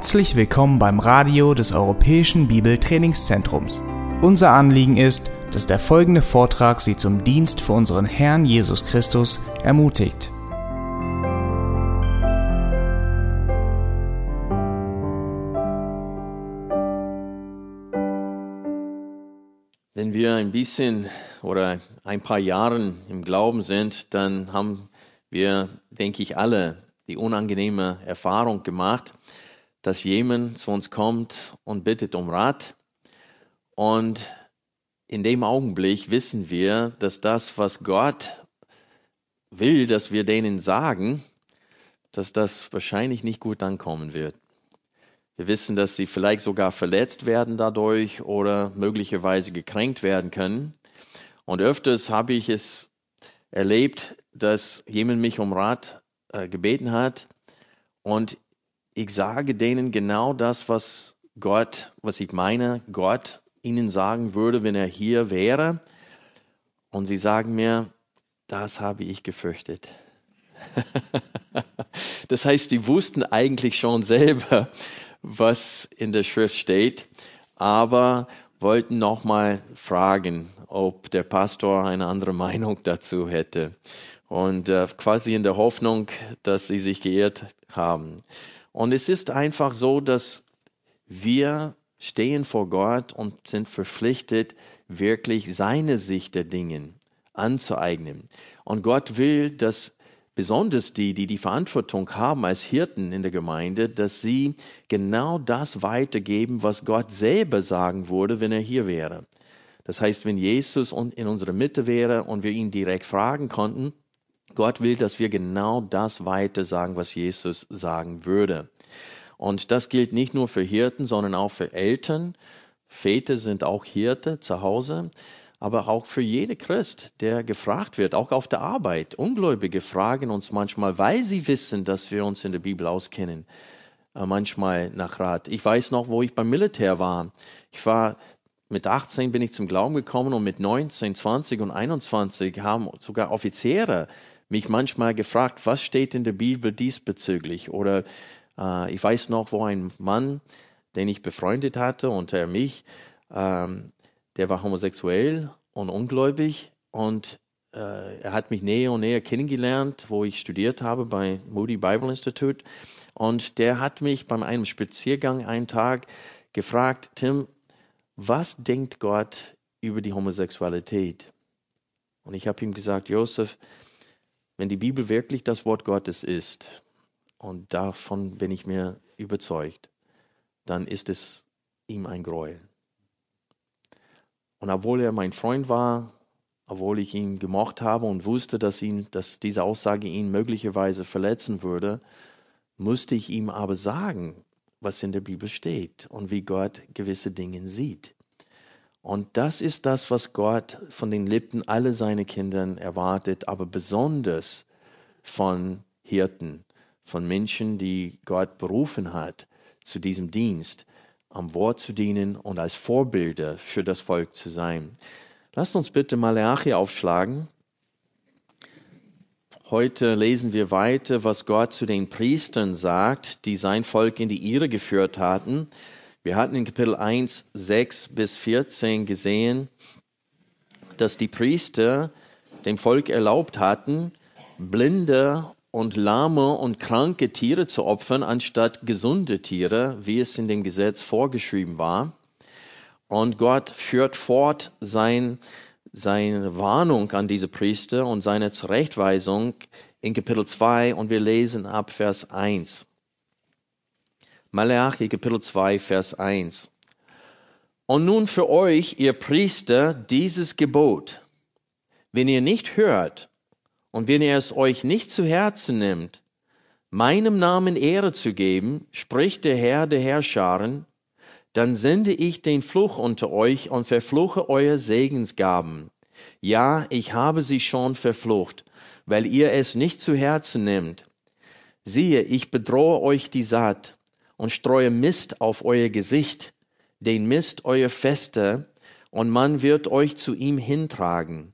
Herzlich willkommen beim Radio des Europäischen Bibeltrainingszentrums. Unser Anliegen ist, dass der folgende Vortrag Sie zum Dienst für unseren Herrn Jesus Christus ermutigt. Wenn wir ein bisschen oder ein paar Jahre im Glauben sind, dann haben wir, denke ich, alle die unangenehme Erfahrung gemacht, dass jemand zu uns kommt und bittet um Rat. Und in dem Augenblick wissen wir, dass das, was Gott will, dass wir denen sagen, dass das wahrscheinlich nicht gut ankommen wird. Wir wissen, dass sie vielleicht sogar verletzt werden dadurch oder möglicherweise gekränkt werden können. Und öfters habe ich es erlebt, dass jemand mich um Rat äh, gebeten hat und ich sage denen genau das, was Gott, was ich meine, Gott ihnen sagen würde, wenn er hier wäre. Und sie sagen mir, das habe ich gefürchtet. das heißt, die wussten eigentlich schon selber, was in der Schrift steht, aber wollten nochmal fragen, ob der Pastor eine andere Meinung dazu hätte. Und äh, quasi in der Hoffnung, dass sie sich geirrt haben. Und es ist einfach so, dass wir stehen vor Gott und sind verpflichtet, wirklich seine Sicht der Dinge anzueignen. Und Gott will, dass besonders die, die die Verantwortung haben als Hirten in der Gemeinde, dass sie genau das weitergeben, was Gott selber sagen würde, wenn er hier wäre. Das heißt, wenn Jesus in unserer Mitte wäre und wir ihn direkt fragen konnten, Gott will, dass wir genau das weiter sagen, was Jesus sagen würde. Und das gilt nicht nur für Hirten, sondern auch für Eltern. Väter sind auch Hirte zu Hause, aber auch für jede Christ, der gefragt wird, auch auf der Arbeit. Ungläubige fragen uns manchmal, weil sie wissen, dass wir uns in der Bibel auskennen, äh, manchmal nach Rat. Ich weiß noch, wo ich beim Militär war. Ich war mit 18 bin ich zum Glauben gekommen und mit 19, 20 und 21 haben sogar Offiziere mich manchmal gefragt, was steht in der Bibel diesbezüglich? Oder äh, ich weiß noch, wo ein Mann, den ich befreundet hatte und er mich, ähm, der war homosexuell und ungläubig und äh, er hat mich näher und näher kennengelernt, wo ich studiert habe bei Moody Bible Institute. Und der hat mich bei einem Spaziergang einen Tag gefragt, Tim, was denkt Gott über die Homosexualität? Und ich habe ihm gesagt, Josef, wenn die Bibel wirklich das Wort Gottes ist, und davon bin ich mir überzeugt, dann ist es ihm ein Gräuel. Und obwohl er mein Freund war, obwohl ich ihn gemocht habe und wusste, dass, ihn, dass diese Aussage ihn möglicherweise verletzen würde, musste ich ihm aber sagen, was in der Bibel steht und wie Gott gewisse Dinge sieht. Und das ist das, was Gott von den Lippen aller seiner Kindern erwartet, aber besonders von Hirten, von Menschen, die Gott berufen hat, zu diesem Dienst, am Wort zu dienen und als Vorbilder für das Volk zu sein. Lasst uns bitte Malachi aufschlagen. Heute lesen wir weiter, was Gott zu den Priestern sagt, die sein Volk in die Irre geführt hatten. Wir hatten in Kapitel 1, 6 bis 14 gesehen, dass die Priester dem Volk erlaubt hatten, blinde und lahme und kranke Tiere zu opfern, anstatt gesunde Tiere, wie es in dem Gesetz vorgeschrieben war. Und Gott führt fort sein, seine Warnung an diese Priester und seine Zurechtweisung in Kapitel 2 und wir lesen ab Vers 1. Malachi Kapitel 2, Vers 1. Und nun für euch, ihr Priester, dieses Gebot. Wenn ihr nicht hört und wenn ihr es euch nicht zu Herzen nimmt, meinem Namen Ehre zu geben, spricht der Herr der Herrscharen, dann sende ich den Fluch unter euch und verfluche euer Segensgaben. Ja, ich habe sie schon verflucht, weil ihr es nicht zu Herzen nimmt. Siehe, ich bedrohe euch die Saat und streue Mist auf euer Gesicht, den Mist euer Feste, und man wird euch zu ihm hintragen.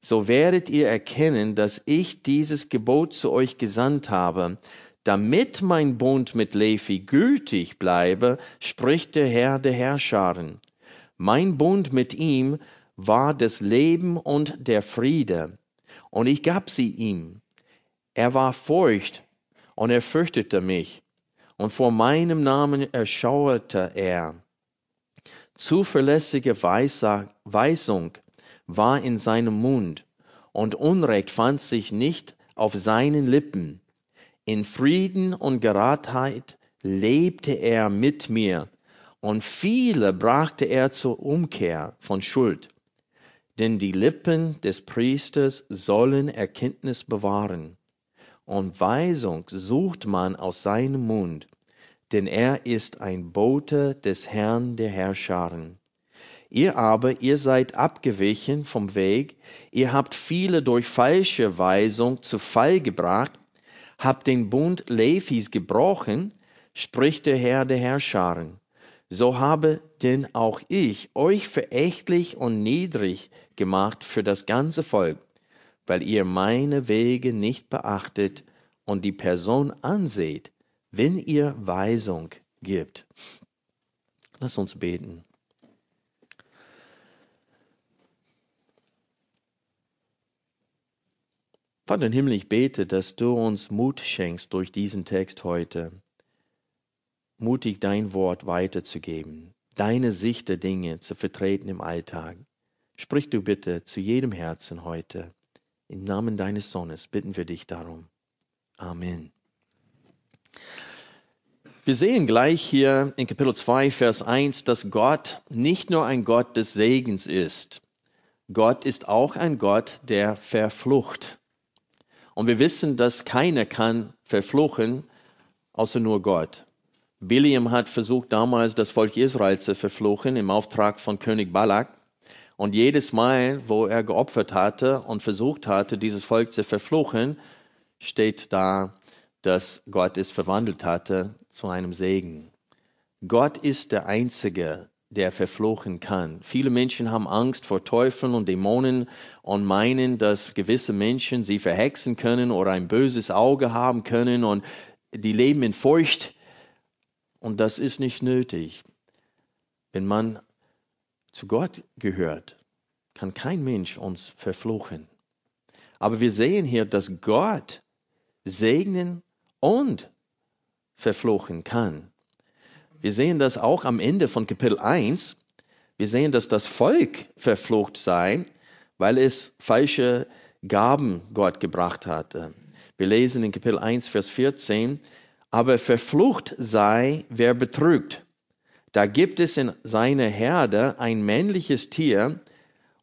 So werdet ihr erkennen, dass ich dieses Gebot zu euch gesandt habe, damit mein Bund mit Levi gültig bleibe, spricht der Herr der Herrscharen. Mein Bund mit ihm war das Leben und der Friede, und ich gab sie ihm. Er war furcht, und er fürchtete mich, und vor meinem Namen erschauerte er. Zuverlässige Weisung war in seinem Mund, und Unrecht fand sich nicht auf seinen Lippen. In Frieden und Geradheit lebte er mit mir, und viele brachte er zur Umkehr von Schuld. Denn die Lippen des Priesters sollen Erkenntnis bewahren, und Weisung sucht man aus seinem Mund, denn er ist ein Bote des Herrn der Herrscharen. Ihr aber, ihr seid abgewichen vom Weg, ihr habt viele durch falsche Weisung zu Fall gebracht, habt den Bund Levis gebrochen, spricht der Herr der Herrscharen. So habe denn auch ich euch verächtlich und niedrig gemacht für das ganze Volk, weil ihr meine Wege nicht beachtet und die Person anseht, wenn ihr Weisung gibt. Lass uns beten. Vater im Himmel, ich bete, dass du uns Mut schenkst durch diesen Text heute, mutig dein Wort weiterzugeben, deine Sicht der Dinge zu vertreten im Alltag. Sprich du bitte zu jedem Herzen heute. Im Namen deines Sohnes bitten wir dich darum. Amen. Wir sehen gleich hier in Kapitel 2, Vers 1, dass Gott nicht nur ein Gott des Segens ist. Gott ist auch ein Gott der Verflucht. Und wir wissen, dass keiner kann verfluchen, außer nur Gott. Biliam hat versucht damals das Volk Israel zu verfluchen im Auftrag von König Balak. Und jedes Mal, wo er geopfert hatte und versucht hatte, dieses Volk zu verfluchen, steht da, dass Gott es verwandelt hatte zu einem Segen. Gott ist der Einzige, der verfluchen kann. Viele Menschen haben Angst vor Teufeln und Dämonen und meinen, dass gewisse Menschen sie verhexen können oder ein böses Auge haben können und die leben in Furcht. Und das ist nicht nötig. Wenn man zu Gott gehört, kann kein Mensch uns verfluchen. Aber wir sehen hier, dass Gott segnen und verfluchen kann. Wir sehen das auch am Ende von Kapitel 1. Wir sehen, dass das Volk verflucht sei, weil es falsche Gaben Gott gebracht hatte. Wir lesen in Kapitel 1, Vers 14, aber verflucht sei, wer betrügt. Da gibt es in seiner Herde ein männliches Tier,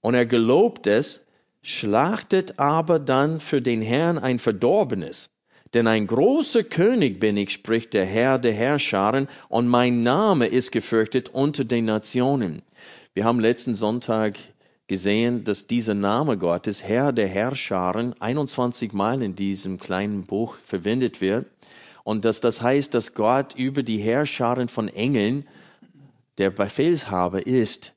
und er gelobt es, schlachtet aber dann für den Herrn ein Verdorbenes. Denn ein großer König bin ich, spricht der Herr der Herrscharen, und mein Name ist gefürchtet unter den Nationen. Wir haben letzten Sonntag gesehen, dass dieser Name Gottes, Herr der Herrscharen, 21 Mal in diesem kleinen Buch verwendet wird. Und dass das heißt, dass Gott über die Herrscharen von Engeln der Befehlshaber ist.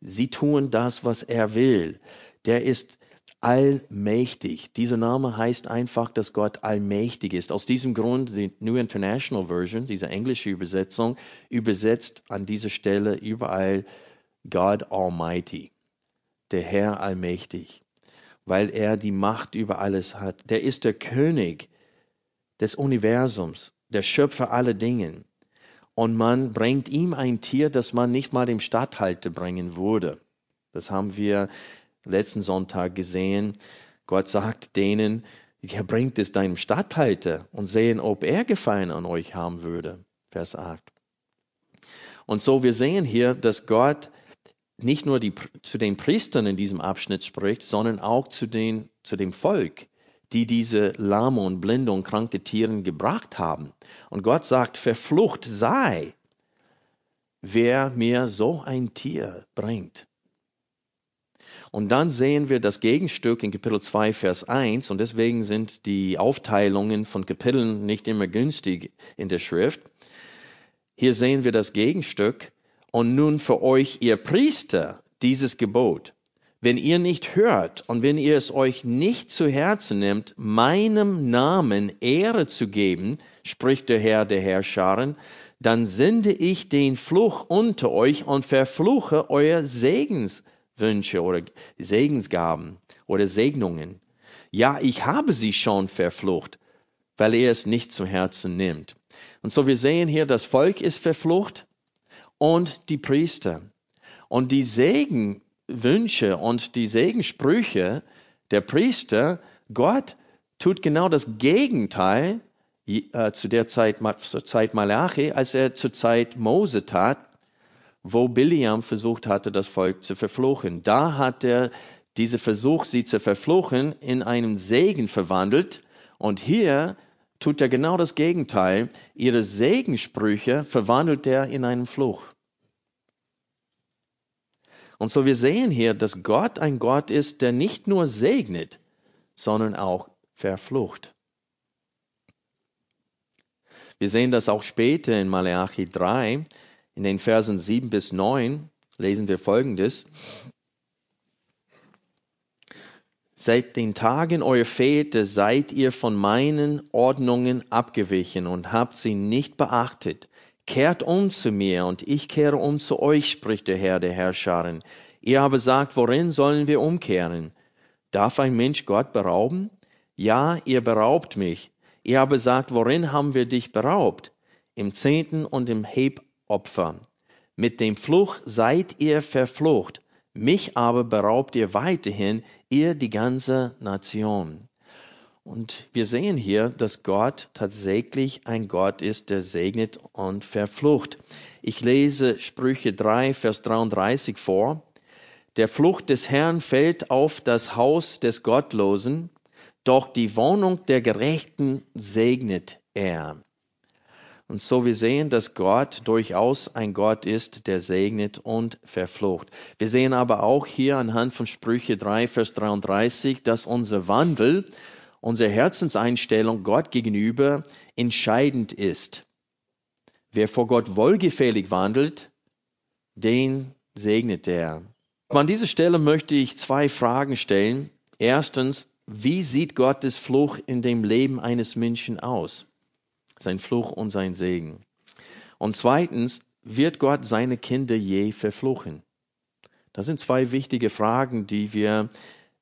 Sie tun das, was er will. Der ist allmächtig. Dieser Name heißt einfach, dass Gott allmächtig ist. Aus diesem Grund die New International Version, diese englische Übersetzung, übersetzt an dieser Stelle überall God Almighty, der Herr allmächtig, weil er die Macht über alles hat. Der ist der König des Universums, der Schöpfer aller Dinge. Und man bringt ihm ein Tier, das man nicht mal dem Statthalter bringen würde. Das haben wir letzten Sonntag gesehen. Gott sagt denen, ja, bringt es deinem Statthalter und sehen, ob er Gefallen an euch haben würde. Vers 8. Und so, wir sehen hier, dass Gott nicht nur die, zu den Priestern in diesem Abschnitt spricht, sondern auch zu, den, zu dem Volk, die diese lahme und blinde und kranke Tiere gebracht haben. Und Gott sagt, verflucht sei, wer mir so ein Tier bringt. Und dann sehen wir das Gegenstück in Kapitel 2, Vers 1. Und deswegen sind die Aufteilungen von Kapiteln nicht immer günstig in der Schrift. Hier sehen wir das Gegenstück. Und nun für euch, ihr Priester, dieses Gebot. Wenn ihr nicht hört und wenn ihr es euch nicht zu Herzen nehmt, meinem Namen Ehre zu geben, spricht der Herr der Herrscharen, dann sende ich den Fluch unter euch und verfluche euer Segenswünsche oder Segensgaben oder Segnungen. Ja, ich habe sie schon verflucht, weil ihr es nicht zu Herzen nimmt. Und so wir sehen hier, das Volk ist verflucht und die Priester. Und die Segenwünsche und die Segensprüche der Priester, Gott tut genau das Gegenteil äh, zu der Zeit, zur Zeit Malachi, als er zur Zeit Mose tat, wo Biliam versucht hatte, das Volk zu verfluchen. Da hat er diese Versuch, sie zu verfluchen, in einen Segen verwandelt. Und hier tut er genau das Gegenteil. Ihre Segensprüche verwandelt er in einen Fluch. Und so wir sehen hier, dass Gott ein Gott ist, der nicht nur segnet, sondern auch verflucht. Wir sehen das auch später in Malachi 3, in den Versen 7 bis 9 lesen wir folgendes. Seit den Tagen eurer Väter seid ihr von meinen Ordnungen abgewichen und habt sie nicht beachtet. Kehrt um zu mir und ich kehre um zu euch, spricht der Herr der Herrscharen. Ihr aber sagt, worin sollen wir umkehren? Darf ein Mensch Gott berauben? Ja, ihr beraubt mich. Ihr aber sagt, worin haben wir dich beraubt? Im Zehnten und im Hebopfer. Mit dem Fluch seid ihr verflucht, mich aber beraubt ihr weiterhin, ihr die ganze Nation. Und wir sehen hier, dass Gott tatsächlich ein Gott ist, der segnet und verflucht. Ich lese Sprüche 3, Vers 33 vor. Der Flucht des Herrn fällt auf das Haus des Gottlosen, doch die Wohnung der Gerechten segnet er. Und so wir sehen, dass Gott durchaus ein Gott ist, der segnet und verflucht. Wir sehen aber auch hier anhand von Sprüche 3, Vers 33, dass unser Wandel, unsere Herzenseinstellung Gott gegenüber entscheidend ist. Wer vor Gott wohlgefällig wandelt, den segnet er. An dieser Stelle möchte ich zwei Fragen stellen. Erstens, wie sieht Gottes Fluch in dem Leben eines Menschen aus? Sein Fluch und sein Segen. Und zweitens, wird Gott seine Kinder je verfluchen? Das sind zwei wichtige Fragen, die wir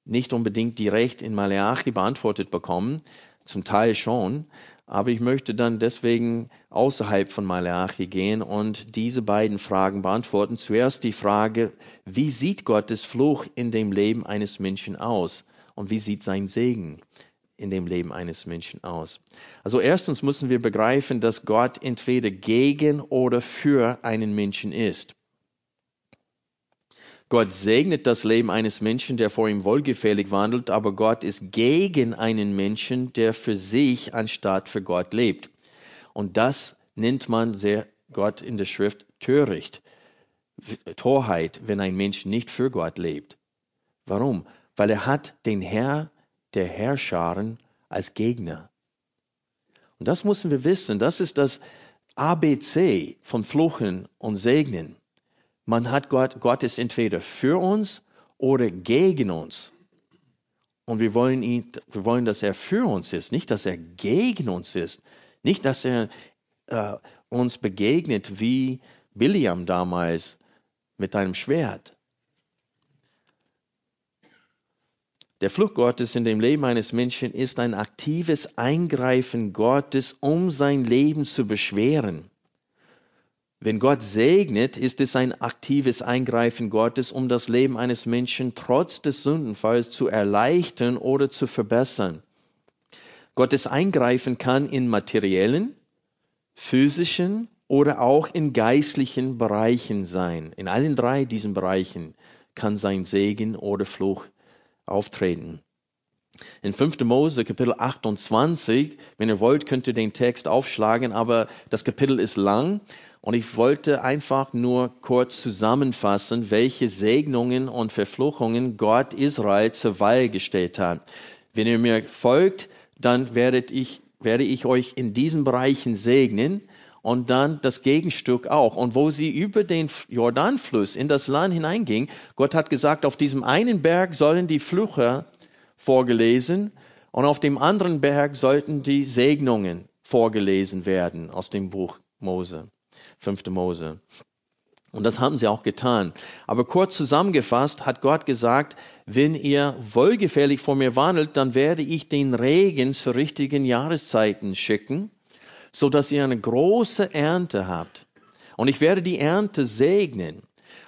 nicht unbedingt direkt in Malachi beantwortet bekommen, zum Teil schon, aber ich möchte dann deswegen außerhalb von Malachi gehen und diese beiden Fragen beantworten. Zuerst die Frage, wie sieht Gottes Fluch in dem Leben eines Menschen aus? und wie sieht sein Segen in dem Leben eines Menschen aus. Also erstens müssen wir begreifen, dass Gott entweder gegen oder für einen Menschen ist. Gott segnet das Leben eines Menschen, der vor ihm wohlgefällig wandelt, aber Gott ist gegen einen Menschen, der für sich anstatt für Gott lebt. Und das nennt man sehr Gott in der Schrift töricht. Torheit, wenn ein Mensch nicht für Gott lebt. Warum? weil er hat den Herr der Herrscharen als Gegner. Und das müssen wir wissen, das ist das ABC von Fluchen und Segnen. Man hat Gott, Gott ist entweder für uns oder gegen uns. Und wir wollen ihn, wir wollen, dass er für uns ist, nicht, dass er gegen uns ist. Nicht, dass er äh, uns begegnet wie Biliam damals mit einem Schwert. Der Fluch Gottes in dem Leben eines Menschen ist ein aktives Eingreifen Gottes, um sein Leben zu beschweren. Wenn Gott segnet, ist es ein aktives Eingreifen Gottes, um das Leben eines Menschen trotz des Sündenfalls zu erleichtern oder zu verbessern. Gottes Eingreifen kann in materiellen, physischen oder auch in geistlichen Bereichen sein. In allen drei diesen Bereichen kann sein Segen oder Fluch auftreten. In 5. Mose Kapitel 28, wenn ihr wollt, könnt ihr den Text aufschlagen, aber das Kapitel ist lang und ich wollte einfach nur kurz zusammenfassen, welche Segnungen und Verfluchungen Gott Israel zur Wahl gestellt hat. Wenn ihr mir folgt, dann werdet ich, werde ich euch in diesen Bereichen segnen und dann das Gegenstück auch. Und wo sie über den Jordanfluss in das Land hineinging, Gott hat gesagt, auf diesem einen Berg sollen die Flüche vorgelesen und auf dem anderen Berg sollten die Segnungen vorgelesen werden aus dem Buch Mose, fünfte Mose. Und das haben sie auch getan. Aber kurz zusammengefasst hat Gott gesagt, wenn ihr wohlgefällig vor mir wandelt, dann werde ich den Regen zu richtigen Jahreszeiten schicken, so dass ihr eine große Ernte habt. Und ich werde die Ernte segnen.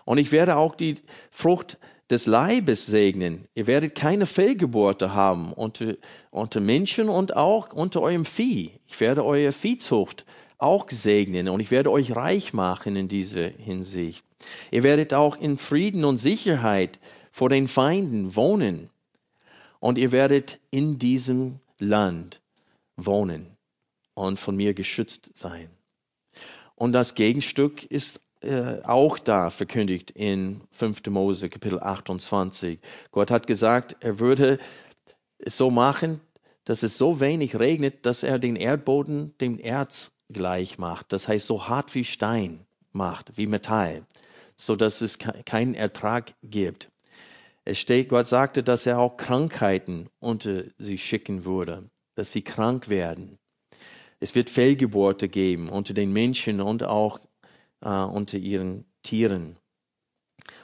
Und ich werde auch die Frucht des Leibes segnen. Ihr werdet keine Fehlgeburte haben unter, unter Menschen und auch unter eurem Vieh. Ich werde eure Viehzucht auch segnen und ich werde euch reich machen in dieser Hinsicht. Ihr werdet auch in Frieden und Sicherheit vor den Feinden wohnen und ihr werdet in diesem Land wohnen und von mir geschützt sein. Und das Gegenstück ist äh, auch da verkündigt in 5. Mose Kapitel 28. Gott hat gesagt, er würde es so machen, dass es so wenig regnet, dass er den Erdboden dem Erz gleich macht. Das heißt, so hart wie Stein macht, wie Metall, so dass es keinen Ertrag gibt. Es steht, Gott sagte, dass er auch Krankheiten unter sie schicken würde, dass sie krank werden. Es wird Fehlgeburte geben unter den Menschen und auch äh, unter ihren Tieren.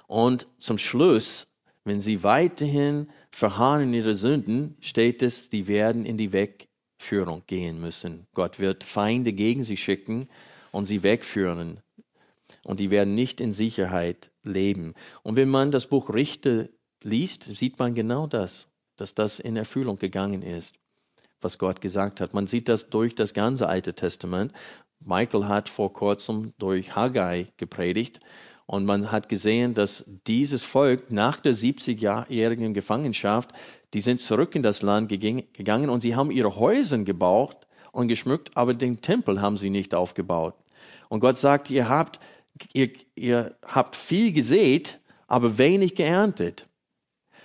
Und zum Schluss, wenn sie weiterhin verharren in ihre Sünden, steht es, die werden in die Weg Führung gehen müssen. Gott wird Feinde gegen sie schicken und sie wegführen. Und die werden nicht in Sicherheit leben. Und wenn man das Buch Richter liest, sieht man genau das, dass das in Erfüllung gegangen ist, was Gott gesagt hat. Man sieht das durch das ganze Alte Testament. Michael hat vor kurzem durch Haggai gepredigt und man hat gesehen, dass dieses Volk nach der 70-jährigen Gefangenschaft die sind zurück in das Land gegangen und sie haben ihre Häuser gebaut und geschmückt, aber den Tempel haben sie nicht aufgebaut. Und Gott sagt, ihr habt, ihr, ihr habt viel gesät, aber wenig geerntet.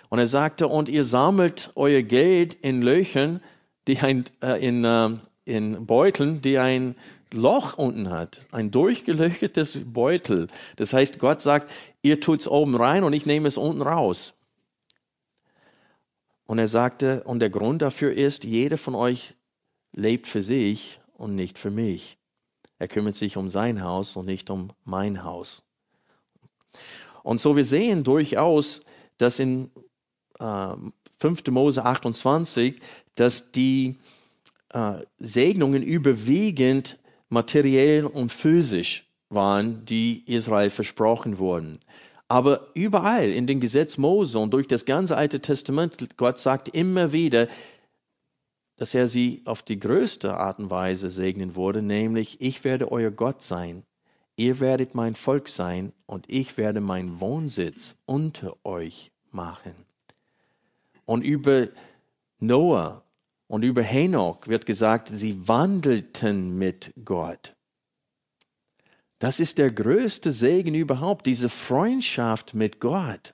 Und er sagte, und ihr sammelt euer Geld in Löchern, die ein, äh, in, äh, in Beuteln, die ein Loch unten hat, ein durchgelöchertes Beutel. Das heißt, Gott sagt, ihr tut's oben rein und ich nehme es unten raus. Und er sagte, und der Grund dafür ist, jeder von euch lebt für sich und nicht für mich. Er kümmert sich um sein Haus und nicht um mein Haus. Und so wir sehen durchaus, dass in äh, 5. Mose 28, dass die äh, Segnungen überwiegend materiell und physisch waren, die Israel versprochen wurden. Aber überall in dem Gesetz Mose und durch das ganze Alte Testament, Gott sagt immer wieder, dass er sie auf die größte Art und Weise segnen würde, nämlich ich werde euer Gott sein, ihr werdet mein Volk sein und ich werde meinen Wohnsitz unter euch machen. Und über Noah und über Henoch wird gesagt, sie wandelten mit Gott. Das ist der größte Segen überhaupt, diese Freundschaft mit Gott,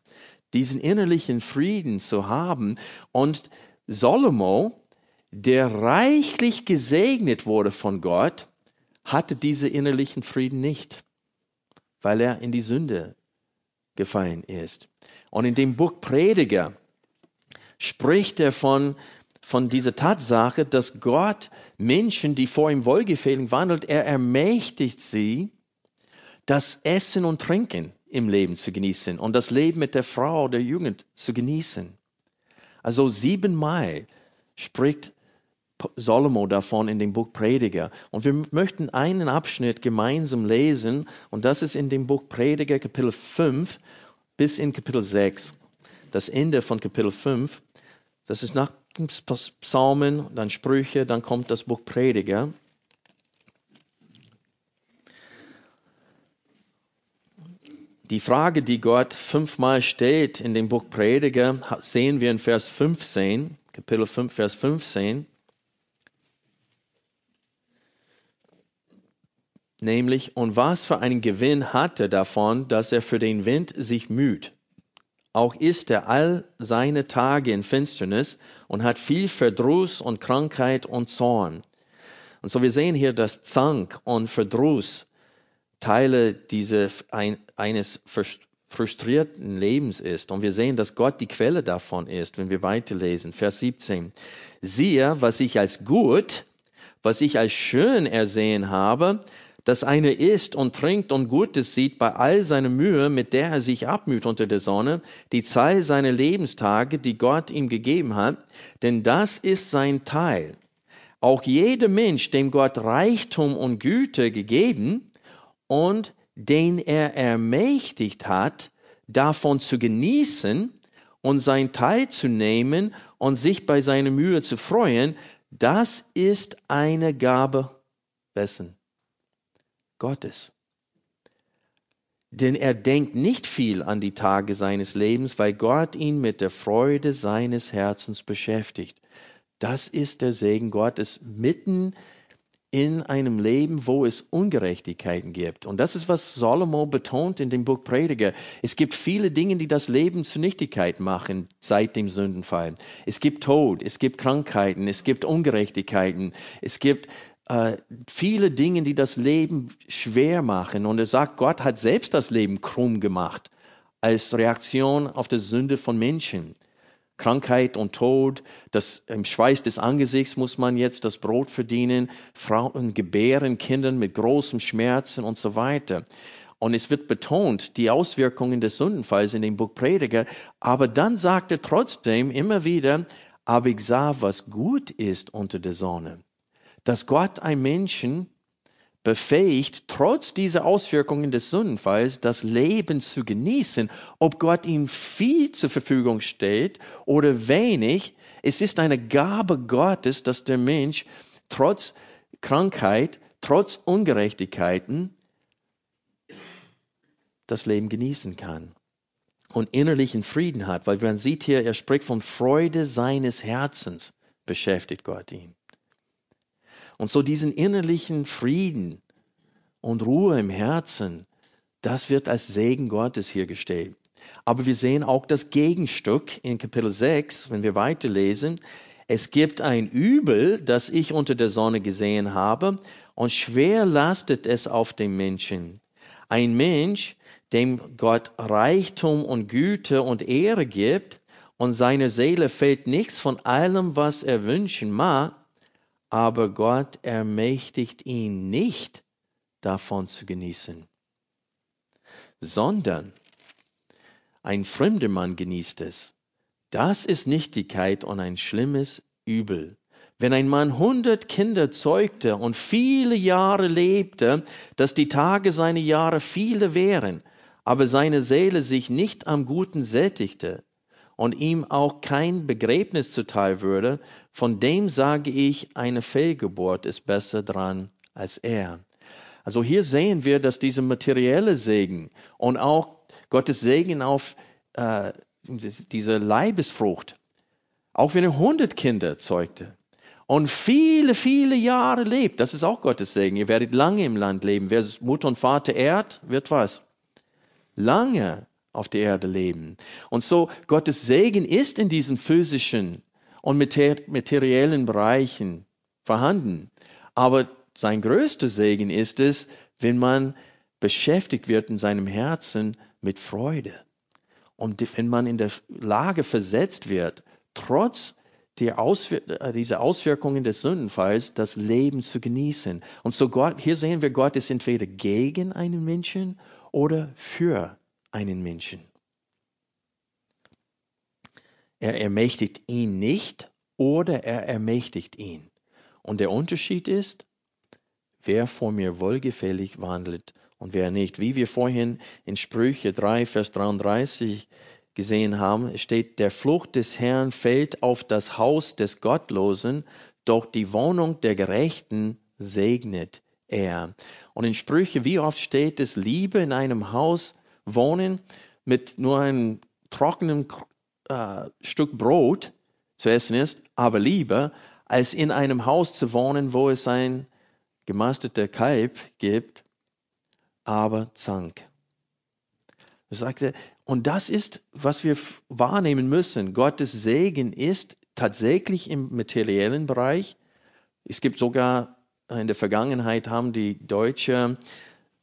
diesen innerlichen Frieden zu haben. Und Salomo, der reichlich gesegnet wurde von Gott, hatte diese innerlichen Frieden nicht, weil er in die Sünde gefallen ist. Und in dem Buch Prediger spricht er von, von dieser Tatsache, dass Gott Menschen, die vor ihm wohlgefällig wandelt, er ermächtigt sie, das Essen und Trinken im Leben zu genießen und das Leben mit der Frau der Jugend zu genießen. Also siebenmal spricht Salomo davon in dem Buch Prediger. Und wir möchten einen Abschnitt gemeinsam lesen und das ist in dem Buch Prediger Kapitel 5 bis in Kapitel 6. Das Ende von Kapitel 5. Das ist nach Psalmen, dann Sprüche, dann kommt das Buch Prediger. Die Frage, die Gott fünfmal stellt in dem Buch Prediger, sehen wir in Vers 15, Kapitel 5, Vers 15. Nämlich, und was für einen Gewinn hat er davon, dass er für den Wind sich müht? Auch ist er all seine Tage in Finsternis und hat viel Verdruss und Krankheit und Zorn. Und so wir sehen hier, dass Zank und Verdruss Teile diese, ein, eines frustrierten Lebens ist. Und wir sehen, dass Gott die Quelle davon ist, wenn wir weiterlesen. Vers 17. Siehe, was ich als gut, was ich als schön ersehen habe, dass einer isst und trinkt und Gutes sieht bei all seiner Mühe, mit der er sich abmüht unter der Sonne, die Zahl seiner Lebenstage, die Gott ihm gegeben hat, denn das ist sein Teil. Auch jeder Mensch, dem Gott Reichtum und Güte gegeben und den er ermächtigt hat, davon zu genießen und sein Teil zu nehmen und sich bei seiner Mühe zu freuen, das ist eine Gabe wessen? Gottes. Denn er denkt nicht viel an die Tage seines Lebens, weil Gott ihn mit der Freude seines Herzens beschäftigt. Das ist der Segen Gottes mitten in einem Leben, wo es Ungerechtigkeiten gibt. Und das ist, was Salomo betont in dem Buch Prediger. Es gibt viele Dinge, die das Leben zur Nichtigkeit machen seit dem Sündenfall. Es gibt Tod, es gibt Krankheiten, es gibt Ungerechtigkeiten, es gibt äh, viele Dinge, die das Leben schwer machen. Und er sagt, Gott hat selbst das Leben krumm gemacht als Reaktion auf die Sünde von Menschen. Krankheit und Tod, das im Schweiß des Angesichts muss man jetzt das Brot verdienen, Frauen gebären Kindern mit großen Schmerzen und so weiter. Und es wird betont, die Auswirkungen des Sündenfalls in dem Buch Prediger, aber dann sagt er trotzdem immer wieder, aber ich sah, was gut ist unter der Sonne. Dass Gott ein Menschen befähigt, trotz dieser Auswirkungen des Sündenfalls das Leben zu genießen, ob Gott ihm viel zur Verfügung steht oder wenig. Es ist eine Gabe Gottes, dass der Mensch trotz Krankheit, trotz Ungerechtigkeiten das Leben genießen kann und innerlichen Frieden hat, weil man sieht hier, er spricht von Freude seines Herzens, beschäftigt Gott ihn. Und so diesen innerlichen Frieden und Ruhe im Herzen, das wird als Segen Gottes hier gestellt. Aber wir sehen auch das Gegenstück in Kapitel 6, wenn wir weiterlesen. Es gibt ein Übel, das ich unter der Sonne gesehen habe, und schwer lastet es auf dem Menschen. Ein Mensch, dem Gott Reichtum und Güte und Ehre gibt, und seiner Seele fehlt nichts von allem, was er wünschen mag, aber Gott ermächtigt ihn nicht, davon zu genießen, sondern ein fremder Mann genießt es. Das ist Nichtigkeit und ein schlimmes Übel. Wenn ein Mann hundert Kinder zeugte und viele Jahre lebte, dass die Tage seiner Jahre viele wären, aber seine Seele sich nicht am Guten sättigte, und ihm auch kein Begräbnis zuteil würde, von dem sage ich, eine Fehlgeburt ist besser dran als er. Also hier sehen wir, dass diese materielle Segen und auch Gottes Segen auf äh, diese Leibesfrucht, auch wenn er hundert Kinder zeugte und viele, viele Jahre lebt, das ist auch Gottes Segen. Ihr werdet lange im Land leben. Wer Mutter und Vater ehrt, wird was? Lange auf der Erde leben. Und so Gottes Segen ist in diesen physischen und materiellen Bereichen vorhanden. Aber sein größter Segen ist es, wenn man beschäftigt wird in seinem Herzen mit Freude. Und wenn man in der Lage versetzt wird, trotz die Auswir äh, diese Auswirkungen des Sündenfalls das Leben zu genießen. Und so Gott, hier sehen wir, Gott ist entweder gegen einen Menschen oder für einen Menschen. Er ermächtigt ihn nicht oder er ermächtigt ihn. Und der Unterschied ist, wer vor mir wohlgefällig wandelt und wer nicht. Wie wir vorhin in Sprüche 3, Vers 33 gesehen haben, steht, der Flucht des Herrn fällt auf das Haus des Gottlosen, doch die Wohnung der Gerechten segnet er. Und in Sprüche, wie oft steht es, Liebe in einem Haus wohnen mit nur einem trockenen äh, Stück Brot zu essen ist, aber lieber, als in einem Haus zu wohnen, wo es ein gemasteter Kalb gibt, aber Zank. Er sagte, und das ist, was wir wahrnehmen müssen. Gottes Segen ist tatsächlich im materiellen Bereich. Es gibt sogar in der Vergangenheit haben die deutsche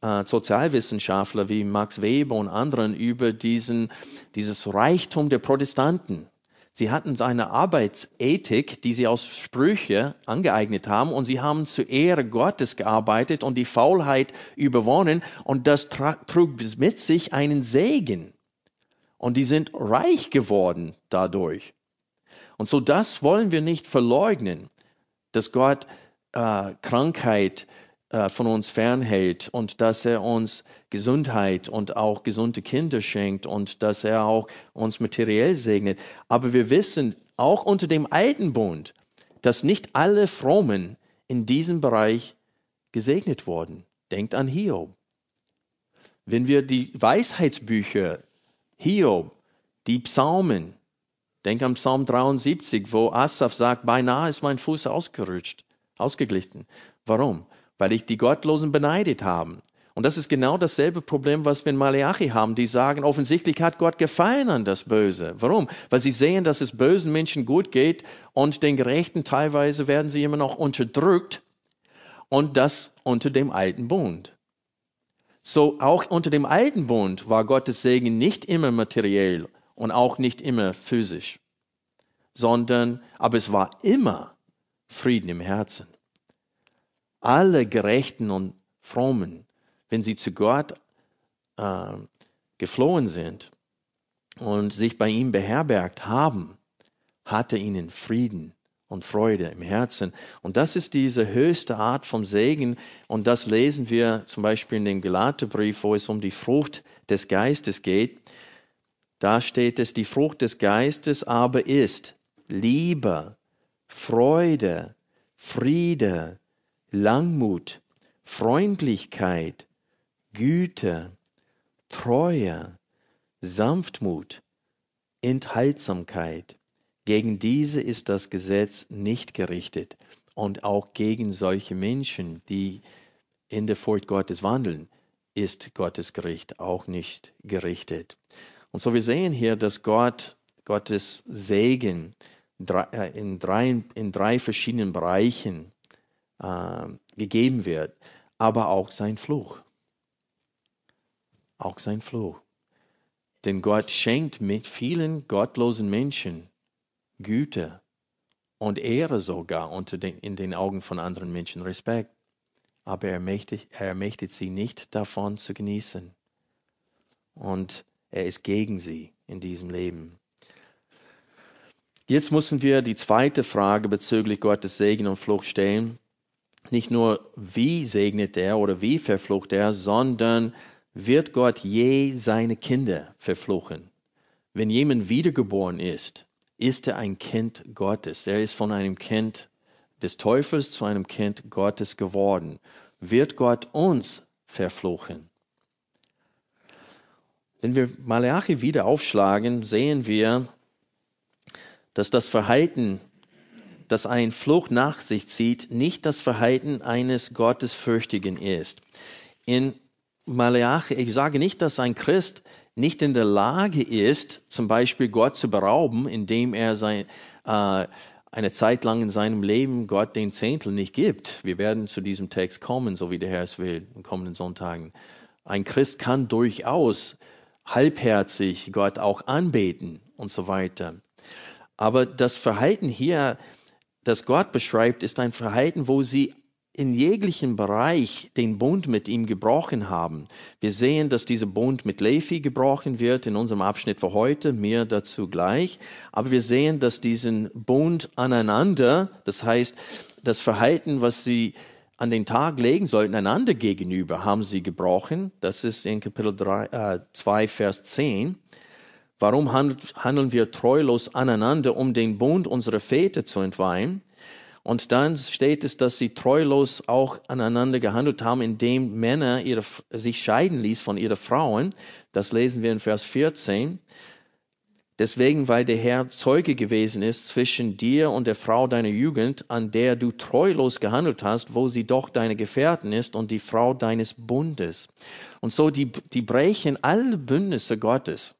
äh, Sozialwissenschaftler wie Max Weber und anderen über diesen, dieses Reichtum der Protestanten. Sie hatten seine Arbeitsethik, die sie aus Sprüche angeeignet haben, und sie haben zur Ehre Gottes gearbeitet und die Faulheit überwonnen, und das trug mit sich einen Segen. Und die sind reich geworden dadurch. Und so das wollen wir nicht verleugnen, dass Gott äh, Krankheit äh, von uns fernhält und dass er uns Gesundheit und auch gesunde Kinder schenkt und dass er auch uns materiell segnet. Aber wir wissen auch unter dem alten Bund, dass nicht alle Frommen in diesem Bereich gesegnet wurden. Denkt an Hiob. Wenn wir die Weisheitsbücher, Hiob, die Psalmen, denk an Psalm 73, wo Asaf sagt, beinahe ist mein Fuß ausgerutscht, ausgeglichen. Warum? Weil ich die Gottlosen beneidet habe. Und das ist genau dasselbe Problem, was wir in Malachi haben. Die sagen, offensichtlich hat Gott gefallen an das Böse. Warum? Weil sie sehen, dass es bösen Menschen gut geht und den Gerechten teilweise werden sie immer noch unterdrückt. Und das unter dem alten Bund. So auch unter dem alten Bund war Gottes Segen nicht immer materiell und auch nicht immer physisch, sondern, aber es war immer Frieden im Herzen alle Gerechten und Frommen, wenn sie zu Gott äh, geflohen sind und sich bei ihm beherbergt haben, hat er ihnen Frieden und Freude im Herzen. Und das ist diese höchste Art vom Segen. Und das lesen wir zum Beispiel in dem Galaterbrief, wo es um die Frucht des Geistes geht. Da steht es, die Frucht des Geistes aber ist Liebe, Freude, Friede, Langmut, Freundlichkeit, Güte, Treue, Sanftmut, Enthaltsamkeit. Gegen diese ist das Gesetz nicht gerichtet und auch gegen solche Menschen, die in der Furcht Gottes wandeln, ist Gottes Gericht auch nicht gerichtet. Und so wir sehen hier, dass Gott, Gottes Segen äh, in drei, in drei verschiedenen Bereichen äh, gegeben wird, aber auch sein Fluch. Auch sein Fluch. Denn Gott schenkt mit vielen gottlosen Menschen Güte und Ehre sogar unter den, in den Augen von anderen Menschen, Respekt. Aber er ermächtigt, er ermächtigt sie nicht davon zu genießen. Und er ist gegen sie in diesem Leben. Jetzt müssen wir die zweite Frage bezüglich Gottes Segen und Flucht stellen nicht nur wie segnet er oder wie verflucht er, sondern wird Gott je seine Kinder verfluchen. Wenn jemand wiedergeboren ist, ist er ein Kind Gottes. Er ist von einem Kind des Teufels zu einem Kind Gottes geworden. Wird Gott uns verfluchen? Wenn wir Malachi wieder aufschlagen, sehen wir, dass das Verhalten das ein Fluch nach sich zieht, nicht das Verhalten eines Gottesfürchtigen ist. In Malachi, ich sage nicht, dass ein Christ nicht in der Lage ist, zum Beispiel Gott zu berauben, indem er sein, äh, eine Zeit lang in seinem Leben Gott den Zehntel nicht gibt. Wir werden zu diesem Text kommen, so wie der Herr es will, in kommenden Sonntagen. Ein Christ kann durchaus halbherzig Gott auch anbeten und so weiter. Aber das Verhalten hier das Gott beschreibt, ist ein Verhalten, wo sie in jeglichem Bereich den Bund mit ihm gebrochen haben. Wir sehen, dass dieser Bund mit Levi gebrochen wird in unserem Abschnitt für heute, mehr dazu gleich. Aber wir sehen, dass diesen Bund aneinander, das heißt, das Verhalten, was sie an den Tag legen sollten, einander gegenüber, haben sie gebrochen. Das ist in Kapitel 3, äh, 2, Vers 10. Warum handeln wir treulos aneinander, um den Bund unserer Väter zu entweihen? Und dann steht es, dass sie treulos auch aneinander gehandelt haben, indem Männer ihre, sich scheiden ließ von ihren Frauen. Das lesen wir in Vers 14. Deswegen, weil der Herr Zeuge gewesen ist zwischen dir und der Frau deiner Jugend, an der du treulos gehandelt hast, wo sie doch deine Gefährtin ist und die Frau deines Bundes. Und so, die, die brechen alle Bündnisse Gottes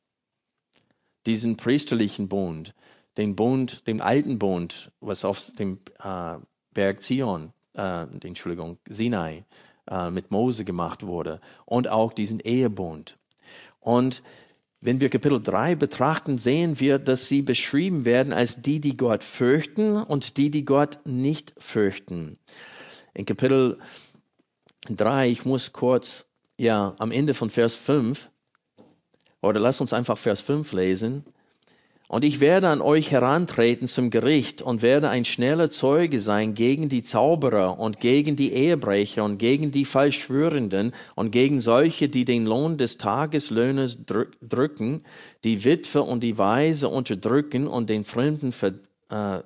diesen priesterlichen Bund, den Bund, den alten Bund, was auf dem äh, Berg Zion äh, Entschuldigung, Sinai äh, mit Mose gemacht wurde und auch diesen Ehebund. Und wenn wir Kapitel 3 betrachten, sehen wir, dass sie beschrieben werden als die, die Gott fürchten und die, die Gott nicht fürchten. In Kapitel 3, ich muss kurz, ja, am Ende von Vers 5, oder lass uns einfach Vers 5 lesen. Und ich werde an euch herantreten zum Gericht und werde ein schneller Zeuge sein gegen die Zauberer und gegen die Ehebrecher und gegen die Falschschwörenden und gegen solche, die den Lohn des Tageslöhnes drücken, die Witwe und die Weise unterdrücken und den Fremden äh, äh,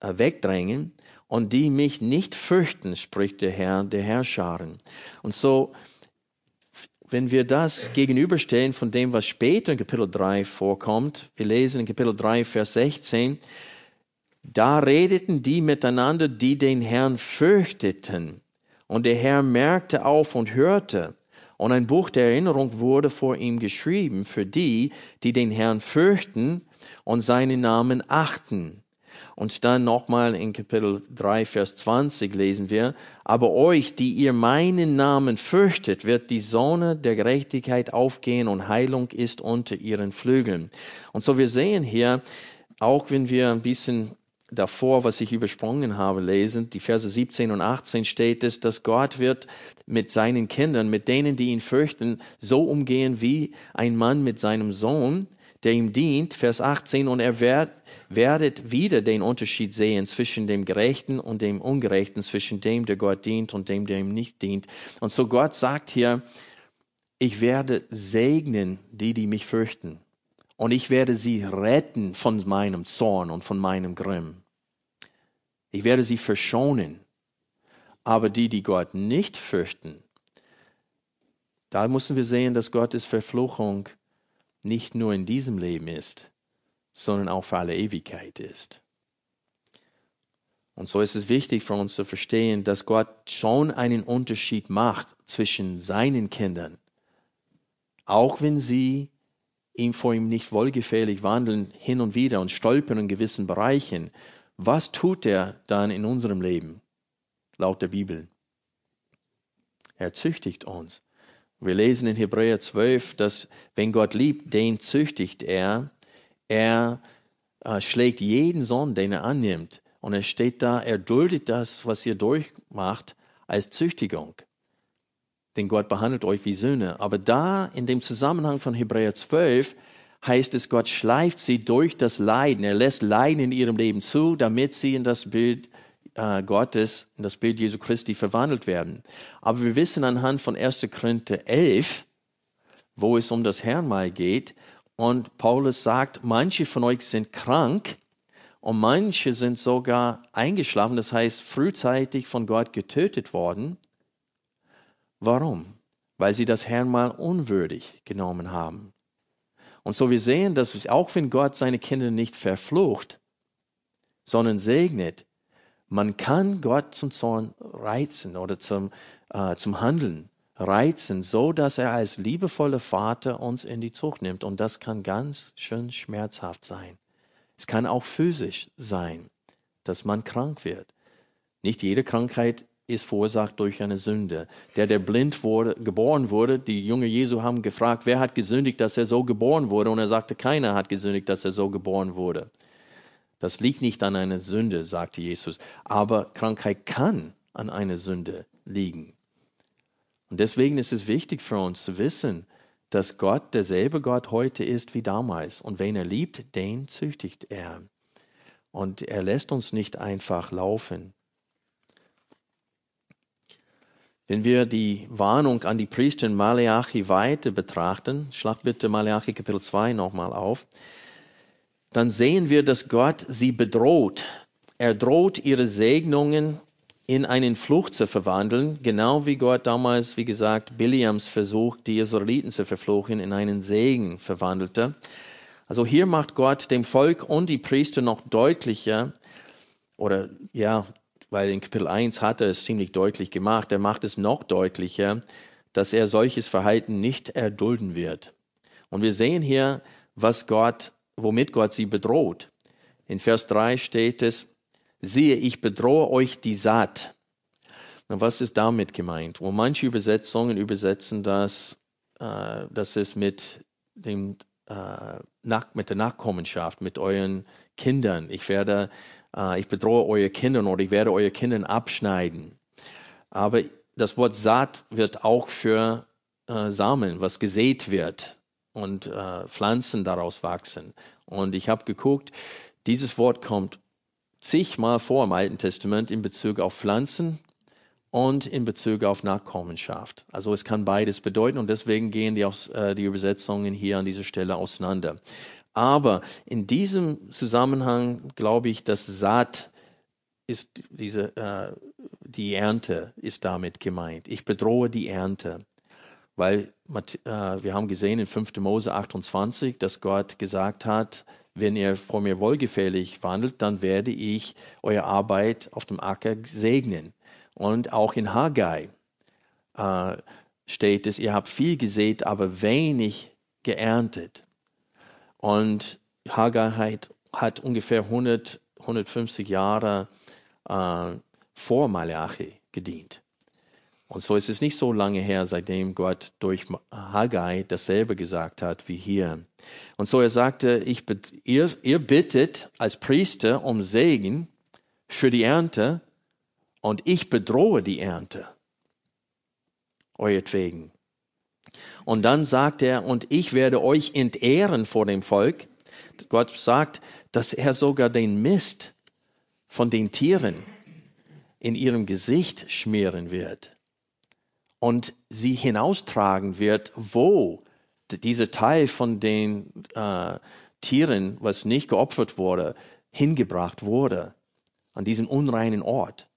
wegdrängen und die mich nicht fürchten, spricht der Herr der Herrscharen. Und so, wenn wir das gegenüberstellen von dem, was später in Kapitel 3 vorkommt, wir lesen in Kapitel 3, Vers 16, da redeten die miteinander, die den Herrn fürchteten. Und der Herr merkte auf und hörte. Und ein Buch der Erinnerung wurde vor ihm geschrieben für die, die den Herrn fürchten und seinen Namen achten. Und dann nochmal in Kapitel 3, Vers 20 lesen wir, aber euch, die ihr meinen Namen fürchtet, wird die Sonne der Gerechtigkeit aufgehen und Heilung ist unter ihren Flügeln. Und so wir sehen hier, auch wenn wir ein bisschen davor, was ich übersprungen habe, lesen, die Verse 17 und 18 steht es, dass Gott wird mit seinen Kindern, mit denen, die ihn fürchten, so umgehen wie ein Mann mit seinem Sohn, der ihm dient. Vers 18, und er wird werdet wieder den Unterschied sehen zwischen dem Gerechten und dem Ungerechten, zwischen dem, der Gott dient und dem, der ihm nicht dient. Und so Gott sagt hier, ich werde segnen die, die mich fürchten. Und ich werde sie retten von meinem Zorn und von meinem Grimm. Ich werde sie verschonen. Aber die, die Gott nicht fürchten, da müssen wir sehen, dass Gottes Verfluchung nicht nur in diesem Leben ist, sondern auch für alle Ewigkeit ist. Und so ist es wichtig für uns zu verstehen, dass Gott schon einen Unterschied macht zwischen seinen Kindern, auch wenn sie ihm vor ihm nicht wohlgefällig wandeln, hin und wieder und stolpern in gewissen Bereichen. Was tut er dann in unserem Leben, laut der Bibel? Er züchtigt uns. Wir lesen in Hebräer 12, dass wenn Gott liebt, den züchtigt er er äh, schlägt jeden Sohn, den er annimmt. Und er steht da, er duldet das, was ihr durchmacht, als Züchtigung. Denn Gott behandelt euch wie Söhne. Aber da, in dem Zusammenhang von Hebräer 12, heißt es, Gott schleift sie durch das Leiden. Er lässt Leiden in ihrem Leben zu, damit sie in das Bild äh, Gottes, in das Bild Jesu Christi verwandelt werden. Aber wir wissen anhand von 1. Korinther 11, wo es um das Herrnmal geht, und Paulus sagt, manche von euch sind krank und manche sind sogar eingeschlafen, das heißt frühzeitig von Gott getötet worden. Warum? Weil sie das Herrn mal unwürdig genommen haben. Und so wir sehen, dass auch wenn Gott seine Kinder nicht verflucht, sondern segnet, man kann Gott zum Zorn reizen oder zum, äh, zum Handeln reizen, so dass er als liebevoller Vater uns in die Zucht nimmt. Und das kann ganz schön schmerzhaft sein. Es kann auch physisch sein, dass man krank wird. Nicht jede Krankheit ist verursacht durch eine Sünde. Der, der blind wurde, geboren wurde, die Jünger Jesu haben gefragt, wer hat gesündigt, dass er so geboren wurde? Und er sagte, keiner hat gesündigt, dass er so geboren wurde. Das liegt nicht an einer Sünde, sagte Jesus. Aber Krankheit kann an einer Sünde liegen. Und deswegen ist es wichtig für uns zu wissen, dass Gott derselbe Gott heute ist wie damals. Und wen er liebt, den züchtigt er. Und er lässt uns nicht einfach laufen. Wenn wir die Warnung an die Priester in Malachi weiter betrachten, schlag bitte Malachi Kapitel 2 nochmal auf, dann sehen wir, dass Gott sie bedroht. Er droht ihre Segnungen in einen Fluch zu verwandeln, genau wie Gott damals, wie gesagt, Biliams Versuch, die Israeliten zu verfluchen, in einen Segen verwandelte. Also hier macht Gott dem Volk und die Priester noch deutlicher, oder ja, weil in Kapitel 1 hat er es ziemlich deutlich gemacht, er macht es noch deutlicher, dass er solches Verhalten nicht erdulden wird. Und wir sehen hier, was Gott, womit Gott sie bedroht. In Vers 3 steht es, siehe, ich bedrohe euch die Saat. Und was ist damit gemeint? Und manche Übersetzungen übersetzen das, äh, das ist mit dem äh, nach, mit der Nachkommenschaft, mit euren Kindern. Ich werde, äh, ich bedrohe eure Kinder oder ich werde eure Kinder abschneiden. Aber das Wort Saat wird auch für äh, Samen, was gesät wird und äh, Pflanzen daraus wachsen. Und ich habe geguckt, dieses Wort kommt zigmal vor im Alten Testament in Bezug auf Pflanzen und in Bezug auf Nachkommenschaft. Also es kann beides bedeuten und deswegen gehen die, aus, äh, die Übersetzungen hier an dieser Stelle auseinander. Aber in diesem Zusammenhang glaube ich, dass Saat ist diese, äh, die Ernte ist damit gemeint. Ich bedrohe die Ernte. Weil äh, wir haben gesehen in 5. Mose 28, dass Gott gesagt hat, wenn ihr vor mir wohlgefällig wandelt, dann werde ich eure Arbeit auf dem Acker segnen. Und auch in Haggai äh, steht es, ihr habt viel gesät, aber wenig geerntet. Und Haggai hat, hat ungefähr 100, 150 Jahre äh, vor Malachi gedient. Und so ist es nicht so lange her, seitdem Gott durch Haggai dasselbe gesagt hat wie hier. Und so er sagte, ich, ihr, ihr bittet als Priester um Segen für die Ernte und ich bedrohe die Ernte. Euretwegen. Und dann sagt er, und ich werde euch entehren vor dem Volk. Gott sagt, dass er sogar den Mist von den Tieren in ihrem Gesicht schmieren wird und sie hinaustragen wird, wo dieser Teil von den äh, Tieren, was nicht geopfert wurde, hingebracht wurde, an diesen unreinen Ort.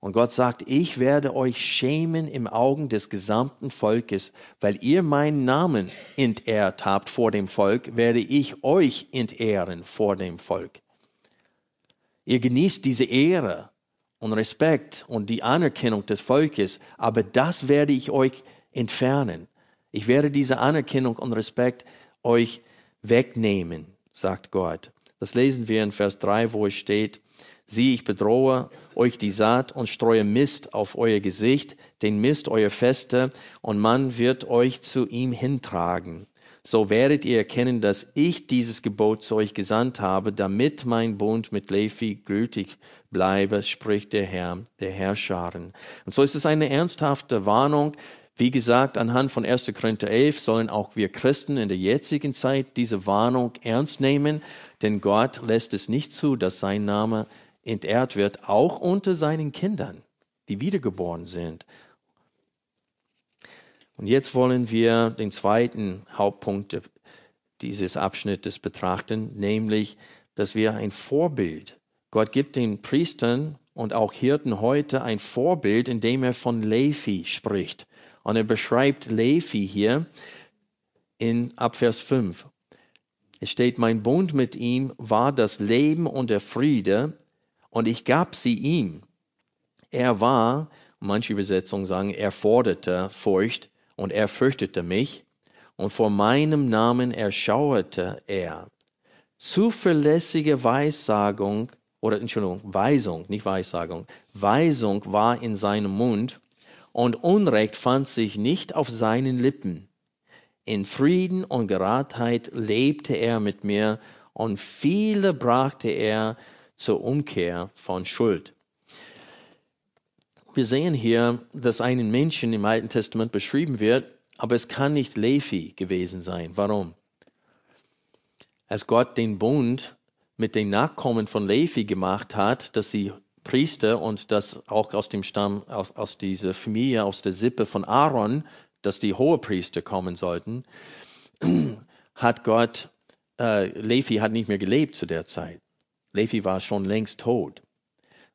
Und Gott sagt, ich werde euch schämen im Augen des gesamten Volkes, weil ihr meinen Namen entehrt habt vor dem Volk, werde ich euch entehren vor dem Volk. Ihr genießt diese Ehre und Respekt und die Anerkennung des Volkes, aber das werde ich euch entfernen. Ich werde diese Anerkennung und Respekt euch wegnehmen, sagt Gott. Das lesen wir in Vers 3, wo es steht, Sieh, ich bedrohe euch die Saat und streue Mist auf euer Gesicht, den Mist euer Feste, und man wird euch zu ihm hintragen so werdet ihr erkennen, dass ich dieses Gebot zu euch gesandt habe, damit mein Bund mit Levi gültig bleibe, spricht der Herr, der Herrscharen. Und so ist es eine ernsthafte Warnung. Wie gesagt, anhand von 1. Korinther 11 sollen auch wir Christen in der jetzigen Zeit diese Warnung ernst nehmen, denn Gott lässt es nicht zu, dass sein Name entehrt wird, auch unter seinen Kindern, die wiedergeboren sind. Und jetzt wollen wir den zweiten Hauptpunkt dieses Abschnittes betrachten, nämlich, dass wir ein Vorbild, Gott gibt den Priestern und auch Hirten heute ein Vorbild, indem er von Levi spricht. Und er beschreibt Levi hier in Abvers 5. Es steht, mein Bund mit ihm war das Leben und der Friede, und ich gab sie ihm. Er war, manche Übersetzungen sagen, er forderte Furcht, und er fürchtete mich, und vor meinem Namen erschauerte er. Zuverlässige Weissagung, oder Entschuldigung, Weisung, nicht Weissagung, Weisung war in seinem Mund, und Unrecht fand sich nicht auf seinen Lippen. In Frieden und Geradheit lebte er mit mir, und viele brachte er zur Umkehr von Schuld. Wir sehen hier, dass einen Menschen im Alten Testament beschrieben wird, aber es kann nicht Levi gewesen sein. Warum? Als Gott den Bund mit den Nachkommen von Levi gemacht hat, dass sie Priester und das auch aus dem Stamm, aus, aus dieser Familie, aus der Sippe von Aaron, dass die Hohepriester kommen sollten, hat Gott, äh, Levi hat nicht mehr gelebt zu der Zeit. Levi war schon längst tot.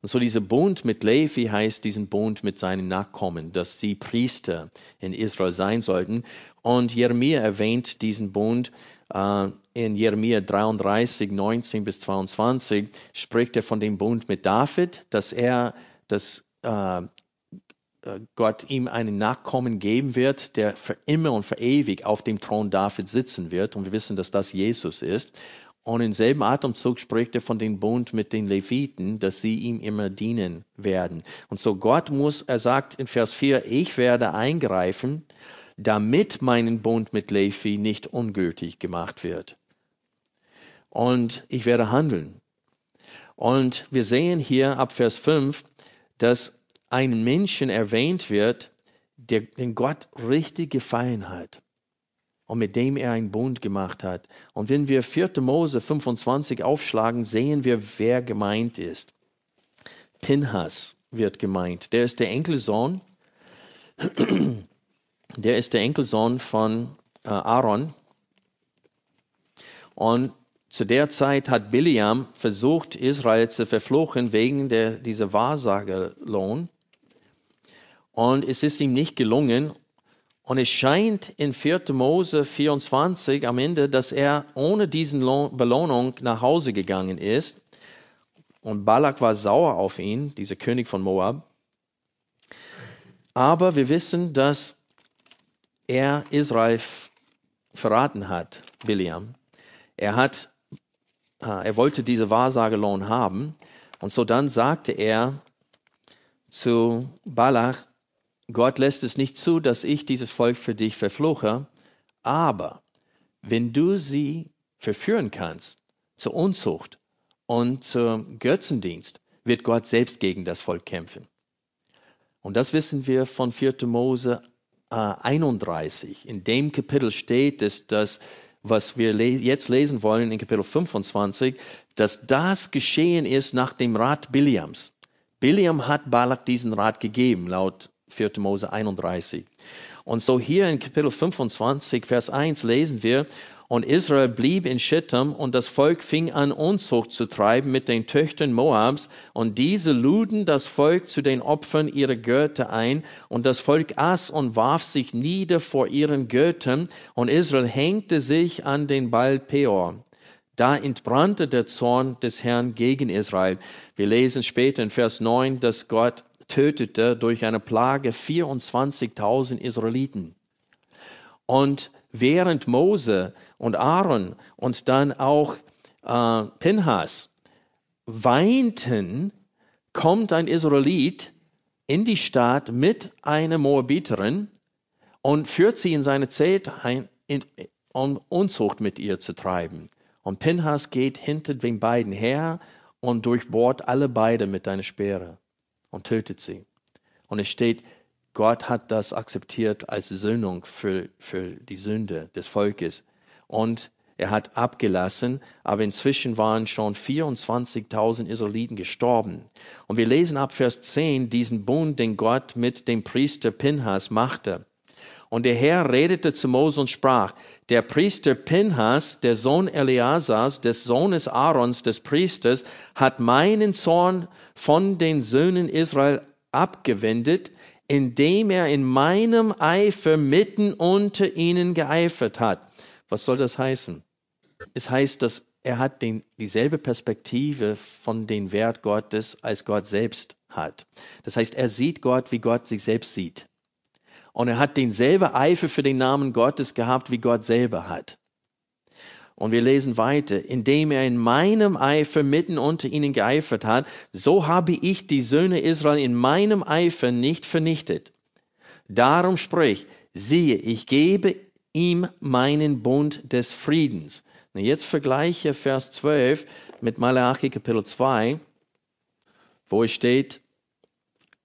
Und so dieser Bund mit Levi heißt diesen Bund mit seinen Nachkommen, dass sie Priester in Israel sein sollten. Und Jeremia erwähnt diesen Bund äh, in Jeremia 33, 19 bis 22, spricht er von dem Bund mit David, dass er, dass äh, äh, Gott ihm einen Nachkommen geben wird, der für immer und für ewig auf dem Thron David sitzen wird. Und wir wissen, dass das Jesus ist. Und im selben Atemzug spricht er von dem Bund mit den Leviten, dass sie ihm immer dienen werden. Und so Gott muss, er sagt in Vers 4, ich werde eingreifen, damit meinen Bund mit Levi nicht ungültig gemacht wird. Und ich werde handeln. Und wir sehen hier ab Vers 5, dass ein Menschen erwähnt wird, der den Gott richtig gefallen hat und mit dem er einen Bund gemacht hat. Und wenn wir 4. Mose 25 aufschlagen, sehen wir, wer gemeint ist. Pinhas wird gemeint. Der ist der Enkelsohn. Der ist der Enkelsohn von äh, Aaron. Und zu der Zeit hat Biliam versucht, Israel zu verfluchen wegen der, dieser Wahrsagerlohn. Und es ist ihm nicht gelungen. Und es scheint in 4. Mose 24 am Ende, dass er ohne diesen Belohnung nach Hause gegangen ist. Und Balak war sauer auf ihn, dieser König von Moab. Aber wir wissen, dass er Israel verraten hat, Biliam. Er hat, äh, er wollte diese Wahrsagelohn haben. Und so dann sagte er zu Balak, Gott lässt es nicht zu, dass ich dieses Volk für dich verfluche, aber wenn du sie verführen kannst zur Unzucht und zum Götzendienst, wird Gott selbst gegen das Volk kämpfen. Und das wissen wir von 4. Mose äh, 31. In dem Kapitel steht es, dass, was wir le jetzt lesen wollen in Kapitel 25, dass das geschehen ist nach dem Rat Biliams. Biliam hat Balak diesen Rat gegeben, laut 4. Mose 31. Und so hier in Kapitel 25, Vers 1 lesen wir, und Israel blieb in Shittim und das Volk fing an Unzucht zu treiben mit den Töchtern Moabs und diese luden das Volk zu den Opfern ihrer Götter ein und das Volk aß und warf sich nieder vor ihren Göttern und Israel hängte sich an den Baal Peor. Da entbrannte der Zorn des Herrn gegen Israel. Wir lesen später in Vers 9, dass Gott tötete durch eine Plage 24.000 Israeliten. Und während Mose und Aaron und dann auch äh, Pinhas weinten, kommt ein Israelit in die Stadt mit einer Moabiterin und führt sie in seine Zelt ein, um Unzucht mit ihr zu treiben. Und Pinhas geht hinter den beiden her und durchbohrt alle beide mit einer Speere und tötet sie. Und es steht, Gott hat das akzeptiert als Söhnung für, für die Sünde des Volkes. Und er hat abgelassen, aber inzwischen waren schon 24.000 Israeliten gestorben. Und wir lesen ab Vers 10 diesen Bund, den Gott mit dem Priester Pinhas machte. Und der Herr redete zu Mose und sprach, der Priester Pinhas, der Sohn Eleazars, des Sohnes Aarons, des Priesters, hat meinen Zorn von den Söhnen Israel abgewendet, indem er in meinem Eifer mitten unter ihnen geeifert hat. Was soll das heißen? Es heißt, dass er hat den, dieselbe Perspektive von den Wert Gottes als Gott selbst hat. Das heißt, er sieht Gott, wie Gott sich selbst sieht. Und er hat denselben Eifer für den Namen Gottes gehabt, wie Gott selber hat. Und wir lesen weiter, indem er in meinem Eifer mitten unter ihnen geeifert hat, so habe ich die Söhne Israel in meinem Eifer nicht vernichtet. Darum sprich, siehe, ich gebe ihm meinen Bund des Friedens. Und jetzt vergleiche Vers 12 mit Malachi Kapitel 2, wo es steht,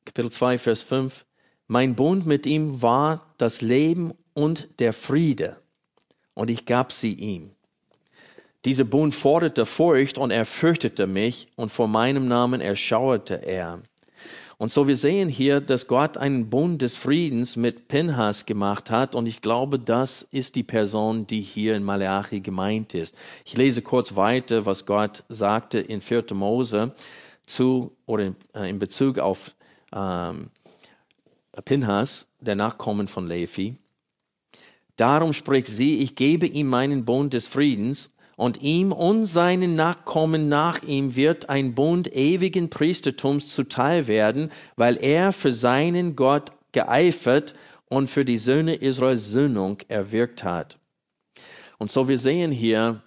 Kapitel 2, Vers 5, mein Bund mit ihm war das Leben und der Friede, und ich gab sie ihm. Dieser Bund forderte Furcht und er fürchtete mich und vor meinem Namen erschauerte er. Und so wir sehen hier, dass Gott einen Bund des Friedens mit Pinhas gemacht hat und ich glaube, das ist die Person, die hier in Malachi gemeint ist. Ich lese kurz weiter, was Gott sagte in 4. Mose zu oder in, äh, Bezug auf ähm, Pinhas, der Nachkommen von Levi. Darum spricht sie, ich gebe ihm meinen Bund des Friedens und ihm und seinen Nachkommen nach ihm wird ein Bund ewigen Priestertums zuteil werden, weil er für seinen Gott geeifert und für die Söhne Israels Söhnung erwirkt hat. Und so wir sehen hier,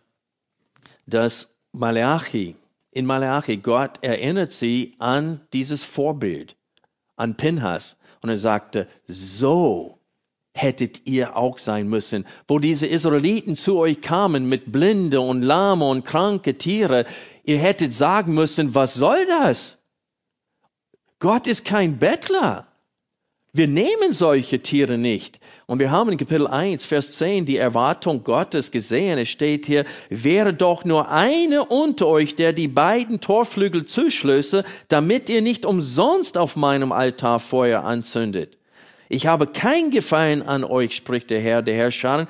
dass Malachi, in Malachi, Gott erinnert sie an dieses Vorbild, an Pinhas. Und er sagte, so hättet ihr auch sein müssen. Wo diese Israeliten zu euch kamen mit blinde und lahme und kranke Tiere, ihr hättet sagen müssen, was soll das? Gott ist kein Bettler. Wir nehmen solche Tiere nicht. Und wir haben in Kapitel 1, Vers 10 die Erwartung Gottes gesehen. Es steht hier, wäre doch nur eine unter euch, der die beiden Torflügel zuschlösse, damit ihr nicht umsonst auf meinem Altar Feuer anzündet. Ich habe kein Gefallen an euch, spricht der Herr, der Herrscher,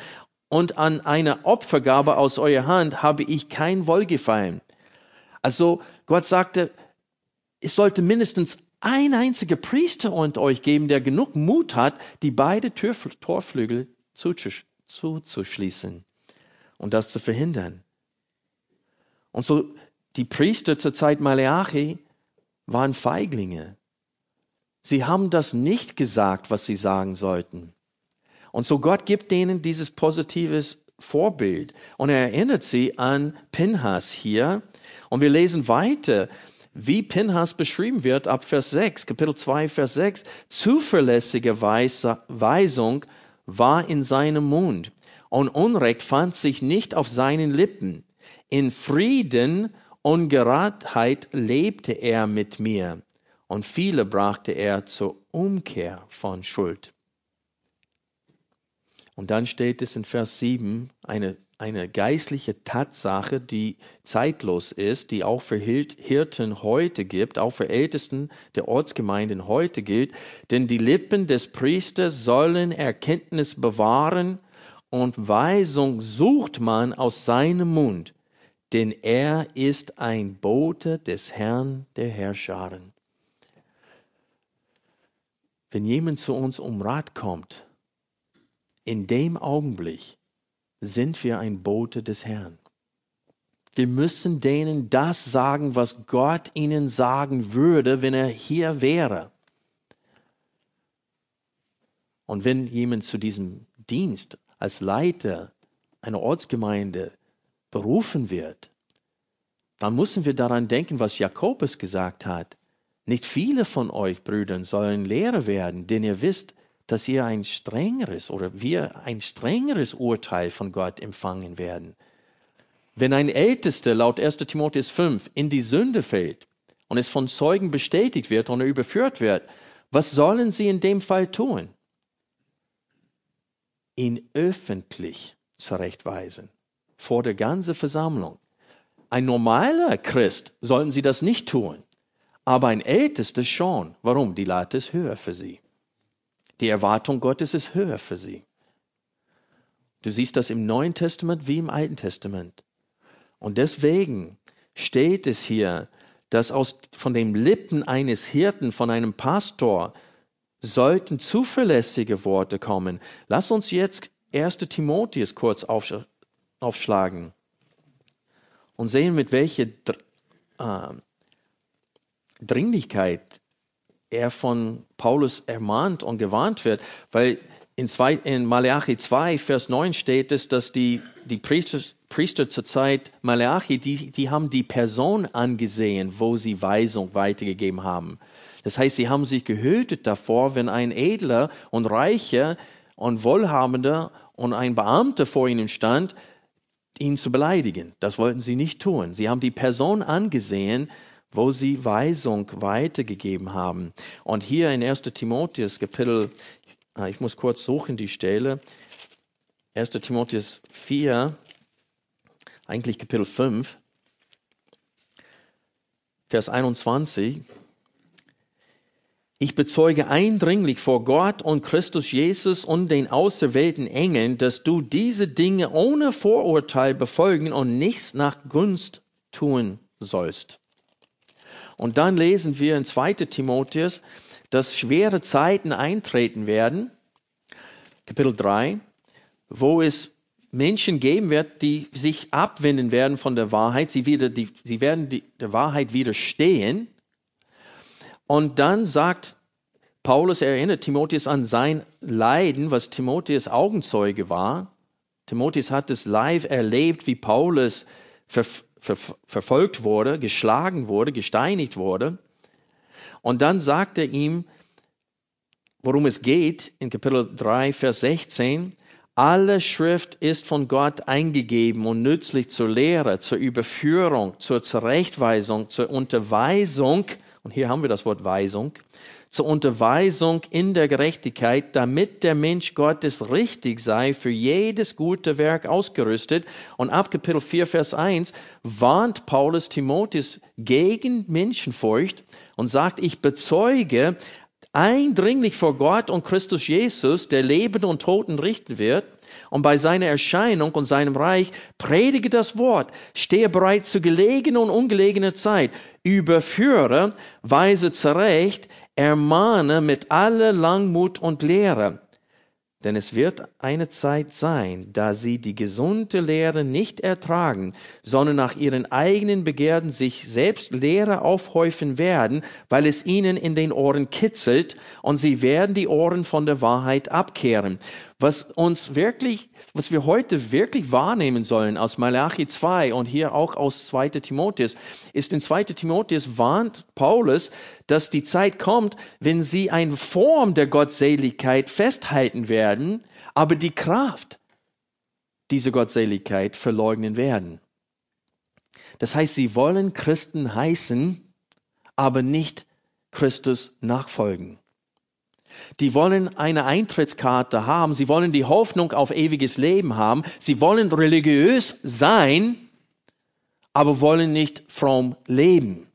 und an einer Opfergabe aus eurer Hand habe ich kein Wohlgefallen. Also Gott sagte, es sollte mindestens ein einziger Priester unter euch geben, der genug Mut hat, die beiden Torflügel zuzuschließen und das zu verhindern. Und so die Priester zur Zeit Maleachi waren Feiglinge. Sie haben das nicht gesagt, was sie sagen sollten. Und so Gott gibt denen dieses positives Vorbild. Und er erinnert sie an Pinhas hier. Und wir lesen weiter, wie Pinhas beschrieben wird ab Vers 6, Kapitel 2, Vers 6. Zuverlässige Weisung war in seinem Mund und Unrecht fand sich nicht auf seinen Lippen. In Frieden und Geradheit lebte er mit mir und viele brachte er zur Umkehr von Schuld. Und dann steht es in Vers 7 eine, eine geistliche Tatsache, die zeitlos ist, die auch für Hirten heute gibt, auch für Ältesten der Ortsgemeinden heute gilt. Denn die Lippen des Priesters sollen Erkenntnis bewahren und Weisung sucht man aus seinem Mund, denn er ist ein Bote des Herrn der Herrscharen. Wenn jemand zu uns um Rat kommt, in dem Augenblick sind wir ein Bote des Herrn. Wir müssen denen das sagen, was Gott ihnen sagen würde, wenn er hier wäre. Und wenn jemand zu diesem Dienst als Leiter einer Ortsgemeinde berufen wird, dann müssen wir daran denken, was Jakobus gesagt hat. Nicht viele von euch Brüdern sollen Lehrer werden, denn ihr wisst, dass ihr ein strengeres oder wir ein strengeres Urteil von Gott empfangen werden. Wenn ein Ältester laut 1 Timotheus 5 in die Sünde fällt und es von Zeugen bestätigt wird und er überführt wird, was sollen sie in dem Fall tun? Ihn öffentlich zurechtweisen, vor der ganzen Versammlung. Ein normaler Christ sollten sie das nicht tun. Aber ein Ältester schon. Warum? Die Latte ist höher für sie. Die Erwartung Gottes ist höher für sie. Du siehst das im Neuen Testament wie im Alten Testament. Und deswegen steht es hier, dass aus, von den Lippen eines Hirten, von einem Pastor, sollten zuverlässige Worte kommen. Lass uns jetzt 1. Timotheus kurz aufschlagen und sehen, mit welcher äh, Dringlichkeit er von Paulus ermahnt und gewarnt wird, weil in, zwei, in Malachi 2, Vers 9 steht es, dass die, die Priester, Priester zur Zeit Malachi, die, die haben die Person angesehen, wo sie Weisung weitergegeben haben. Das heißt, sie haben sich gehütet davor, wenn ein Edler und Reicher und Wohlhabender und ein Beamter vor ihnen stand, ihn zu beleidigen. Das wollten sie nicht tun. Sie haben die Person angesehen, wo sie Weisung weitergegeben haben. Und hier in 1 Timotheus Kapitel, ah, ich muss kurz suchen die Stelle, 1 Timotheus 4, eigentlich Kapitel 5, Vers 21. Ich bezeuge eindringlich vor Gott und Christus Jesus und den auserwählten Engeln, dass du diese Dinge ohne Vorurteil befolgen und nichts nach Gunst tun sollst. Und dann lesen wir in 2 Timotheus, dass schwere Zeiten eintreten werden, Kapitel 3, wo es Menschen geben wird, die sich abwenden werden von der Wahrheit. Sie, wieder die, sie werden die, der Wahrheit widerstehen. Und dann sagt Paulus, er erinnert Timotheus an sein Leiden, was Timotheus Augenzeuge war. Timotheus hat es live erlebt, wie Paulus ver verfolgt wurde, geschlagen wurde, gesteinigt wurde. Und dann sagt er ihm, worum es geht, in Kapitel 3, Vers 16, alle Schrift ist von Gott eingegeben und nützlich zur Lehre, zur Überführung, zur Zurechtweisung, zur Unterweisung, und hier haben wir das Wort Weisung, zur Unterweisung in der Gerechtigkeit, damit der Mensch Gottes richtig sei, für jedes gute Werk ausgerüstet. Und ab Kapitel 4, Vers 1 warnt Paulus Timotheus gegen Menschenfurcht und sagt, ich bezeuge, eindringlich vor Gott und Christus Jesus, der Lebenden und Toten richten wird, und bei seiner Erscheinung und seinem Reich predige das Wort, stehe bereit zu gelegener und ungelegener Zeit, überführe, weise zurecht, ermahne mit aller Langmut und Lehre. Denn es wird eine Zeit sein, da sie die gesunde Lehre nicht ertragen, sondern nach ihren eigenen Begierden sich selbst Lehre aufhäufen werden, weil es ihnen in den Ohren kitzelt und sie werden die Ohren von der Wahrheit abkehren. Was uns wirklich, was wir heute wirklich wahrnehmen sollen aus Malachi 2 und hier auch aus 2. Timotheus, ist in 2. Timotheus warnt Paulus, dass die Zeit kommt, wenn sie eine Form der Gottseligkeit festhalten werden, aber die Kraft dieser Gottseligkeit verleugnen werden. Das heißt, sie wollen Christen heißen, aber nicht Christus nachfolgen. Die wollen eine Eintrittskarte haben. Sie wollen die Hoffnung auf ewiges Leben haben. Sie wollen religiös sein, aber wollen nicht fromm leben.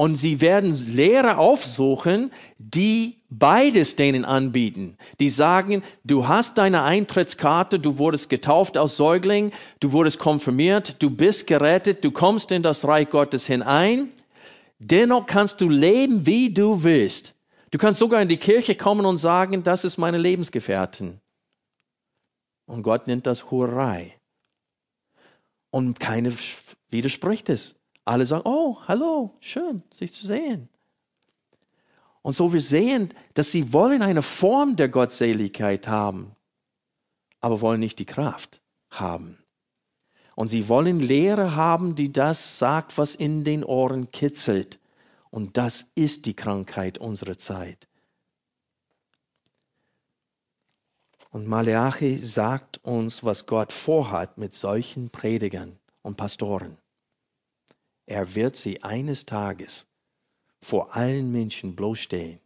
Und sie werden Lehrer aufsuchen, die beides denen anbieten. Die sagen, du hast deine Eintrittskarte, du wurdest getauft als Säugling, du wurdest konfirmiert, du bist gerettet, du kommst in das Reich Gottes hinein. Dennoch kannst du leben, wie du willst. Du kannst sogar in die Kirche kommen und sagen, das ist meine Lebensgefährtin. Und Gott nennt das Hurrei. Und keiner widerspricht es. Alle sagen, oh, hallo, schön, sich zu sehen. Und so wir sehen, dass sie wollen eine Form der Gottseligkeit haben, aber wollen nicht die Kraft haben. Und sie wollen Lehre haben, die das sagt, was in den Ohren kitzelt. Und das ist die Krankheit unserer Zeit. Und Maleachi sagt uns, was Gott vorhat mit solchen Predigern und Pastoren. Er wird sie eines Tages vor allen Menschen bloßstellen,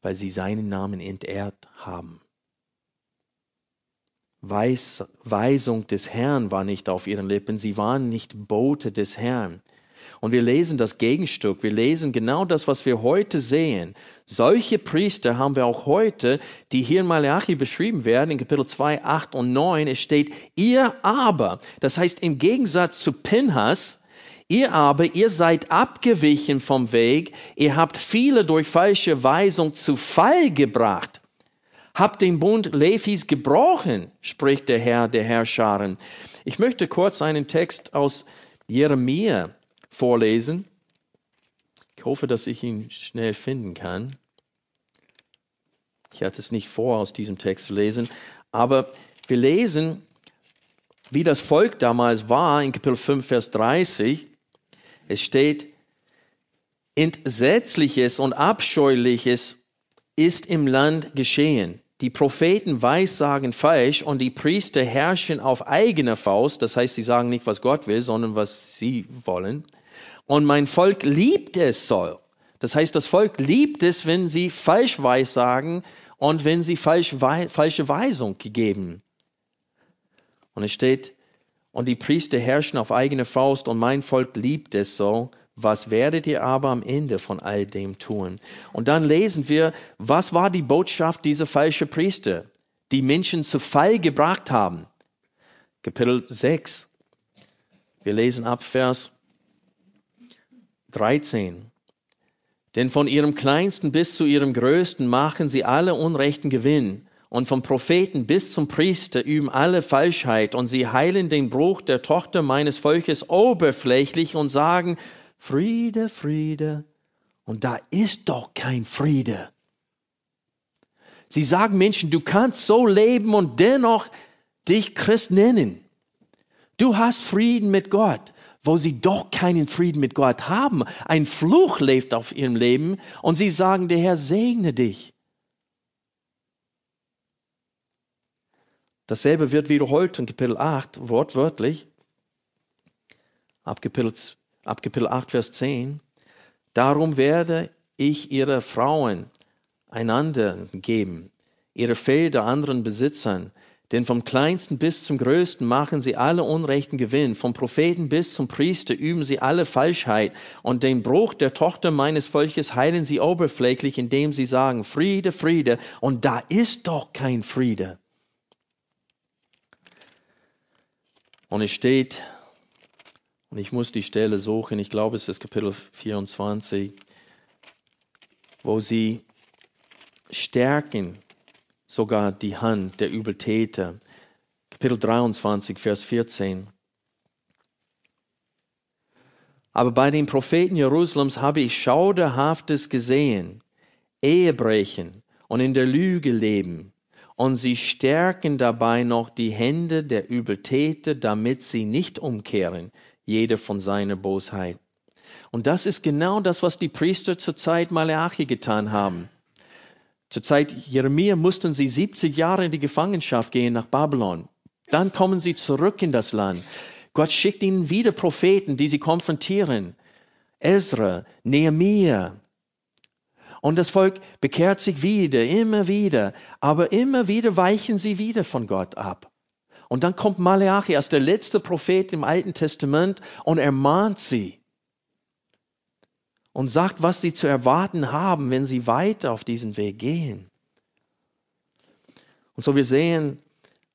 weil sie seinen Namen entehrt haben. Weis, Weisung des Herrn war nicht auf ihren Lippen, sie waren nicht Bote des Herrn. Und wir lesen das Gegenstück, wir lesen genau das, was wir heute sehen. Solche Priester haben wir auch heute, die hier in Malachi beschrieben werden, in Kapitel 2, 8 und 9. Es steht, ihr aber, das heißt im Gegensatz zu Pinhas, Ihr aber, ihr seid abgewichen vom Weg, ihr habt viele durch falsche Weisung zu Fall gebracht habt den Bund Levis gebrochen, spricht der Herr der Herrscharen. Ich möchte kurz einen Text aus Jeremia vorlesen. Ich hoffe, dass ich ihn schnell finden kann. Ich hatte es nicht vor, aus diesem Text zu lesen, aber wir lesen, wie das Volk damals war, in Kapitel 5, Vers 30. Es steht, Entsetzliches und Abscheuliches ist im Land geschehen. Die Propheten weissagen falsch und die Priester herrschen auf eigene Faust. Das heißt, sie sagen nicht, was Gott will, sondern was sie wollen. Und mein Volk liebt es so. Das heißt, das Volk liebt es, wenn sie falsch weissagen und wenn sie falsch, falsche Weisung gegeben. Und es steht, und die Priester herrschen auf eigene Faust und mein Volk liebt es so. Was werdet ihr aber am Ende von all dem tun? Und dann lesen wir, was war die Botschaft dieser falschen Priester, die Menschen zu Fall gebracht haben? Kapitel 6. Wir lesen ab Vers 13. Denn von ihrem kleinsten bis zu ihrem größten machen sie alle unrechten Gewinn. Und vom Propheten bis zum Priester üben alle Falschheit und sie heilen den Bruch der Tochter meines Volkes oberflächlich und sagen, Friede, Friede. Und da ist doch kein Friede. Sie sagen Menschen, du kannst so leben und dennoch dich Christ nennen. Du hast Frieden mit Gott, wo sie doch keinen Frieden mit Gott haben. Ein Fluch lebt auf ihrem Leben und sie sagen, der Herr segne dich. Dasselbe wird wiederholt in Kapitel 8, wortwörtlich. Ab Kapitel, ab Kapitel 8, Vers 10. Darum werde ich ihre Frauen einander geben, ihre Felder anderen Besitzern, denn vom kleinsten bis zum größten machen sie alle unrechten Gewinn. Vom Propheten bis zum Priester üben sie alle Falschheit. Und den Bruch der Tochter meines Volkes heilen sie oberflächlich, indem sie sagen, Friede, Friede. Und da ist doch kein Friede. Und es steht, und ich muss die Stelle suchen, ich glaube es ist Kapitel 24, wo sie stärken sogar die Hand der Übeltäter. Kapitel 23, Vers 14. Aber bei den Propheten Jerusalems habe ich Schauderhaftes gesehen, Ehebrechen und in der Lüge leben. Und sie stärken dabei noch die Hände der Übeltäter, damit sie nicht umkehren, jeder von seiner Bosheit. Und das ist genau das, was die Priester zur Zeit Malachi getan haben. Zur Zeit Jeremia mussten sie 70 Jahre in die Gefangenschaft gehen nach Babylon. Dann kommen sie zurück in das Land. Gott schickt ihnen wieder Propheten, die sie konfrontieren. Ezra, Nehemiah. Und das Volk bekehrt sich wieder, immer wieder. Aber immer wieder weichen sie wieder von Gott ab. Und dann kommt Malachi als der letzte Prophet im Alten Testament und ermahnt sie und sagt, was sie zu erwarten haben, wenn sie weiter auf diesen Weg gehen. Und so wir sehen,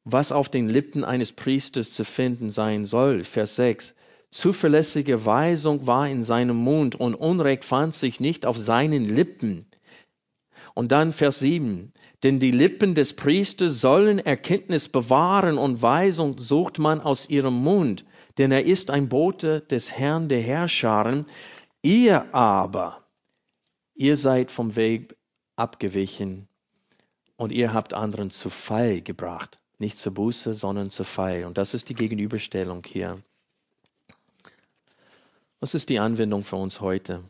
was auf den Lippen eines Priesters zu finden sein soll. Vers 6. Zuverlässige Weisung war in seinem Mund und Unrecht fand sich nicht auf seinen Lippen. Und dann Vers 7. Denn die Lippen des Priesters sollen Erkenntnis bewahren und Weisung sucht man aus ihrem Mund. Denn er ist ein Bote des Herrn der Herrscharen, Ihr aber, ihr seid vom Weg abgewichen und ihr habt anderen zu Fall gebracht. Nicht zur Buße, sondern zu Fall. Und das ist die Gegenüberstellung hier. Was ist die Anwendung für uns heute?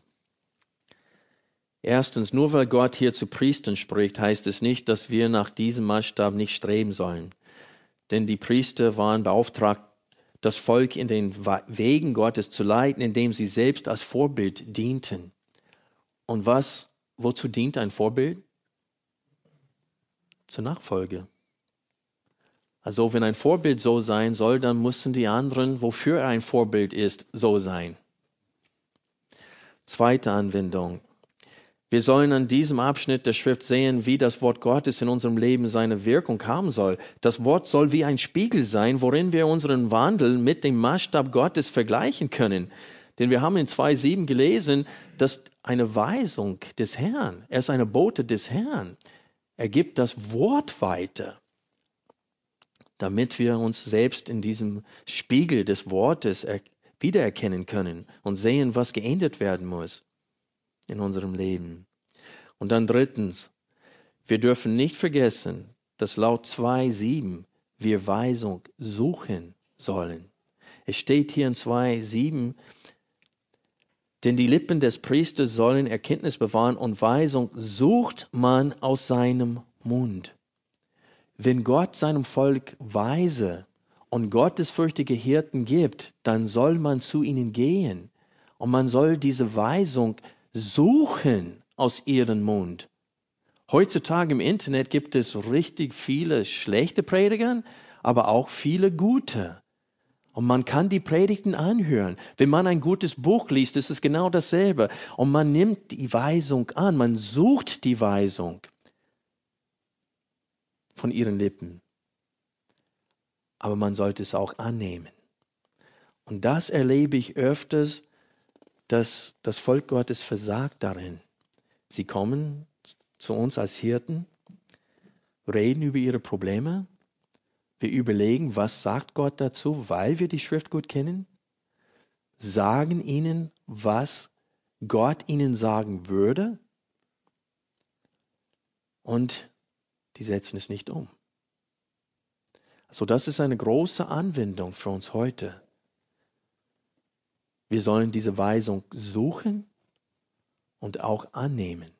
Erstens, nur weil Gott hier zu Priestern spricht, heißt es nicht, dass wir nach diesem Maßstab nicht streben sollen. Denn die Priester waren beauftragt, das Volk in den Wegen Gottes zu leiten, indem sie selbst als Vorbild dienten. Und was, wozu dient ein Vorbild? Zur Nachfolge. Also wenn ein Vorbild so sein soll, dann müssen die anderen, wofür er ein Vorbild ist, so sein. Zweite Anwendung. Wir sollen an diesem Abschnitt der Schrift sehen, wie das Wort Gottes in unserem Leben seine Wirkung haben soll. Das Wort soll wie ein Spiegel sein, worin wir unseren Wandel mit dem Maßstab Gottes vergleichen können. Denn wir haben in 2.7 gelesen, dass eine Weisung des Herrn, er ist eine Bote des Herrn. Er gibt das Wort weiter, damit wir uns selbst in diesem Spiegel des Wortes wiedererkennen können und sehen, was geändert werden muss in unserem Leben. Und dann drittens, wir dürfen nicht vergessen, dass laut 2.7 wir Weisung suchen sollen. Es steht hier in 2.7, denn die Lippen des Priesters sollen Erkenntnis bewahren und Weisung sucht man aus seinem Mund. Wenn Gott seinem Volk Weise und gottesfürchtige Hirten gibt, dann soll man zu ihnen gehen und man soll diese Weisung suchen aus ihrem Mund. Heutzutage im Internet gibt es richtig viele schlechte Prediger, aber auch viele gute. Und man kann die Predigten anhören. Wenn man ein gutes Buch liest, ist es genau dasselbe. Und man nimmt die Weisung an, man sucht die Weisung von ihren Lippen. Aber man sollte es auch annehmen. Und das erlebe ich öfters dass das Volk Gottes versagt darin. Sie kommen zu uns als Hirten, reden über ihre Probleme, wir überlegen, was sagt Gott dazu, weil wir die Schrift gut kennen, sagen ihnen, was Gott ihnen sagen würde und die setzen es nicht um. So, das ist eine große Anwendung für uns heute. Wir sollen diese Weisung suchen und auch annehmen.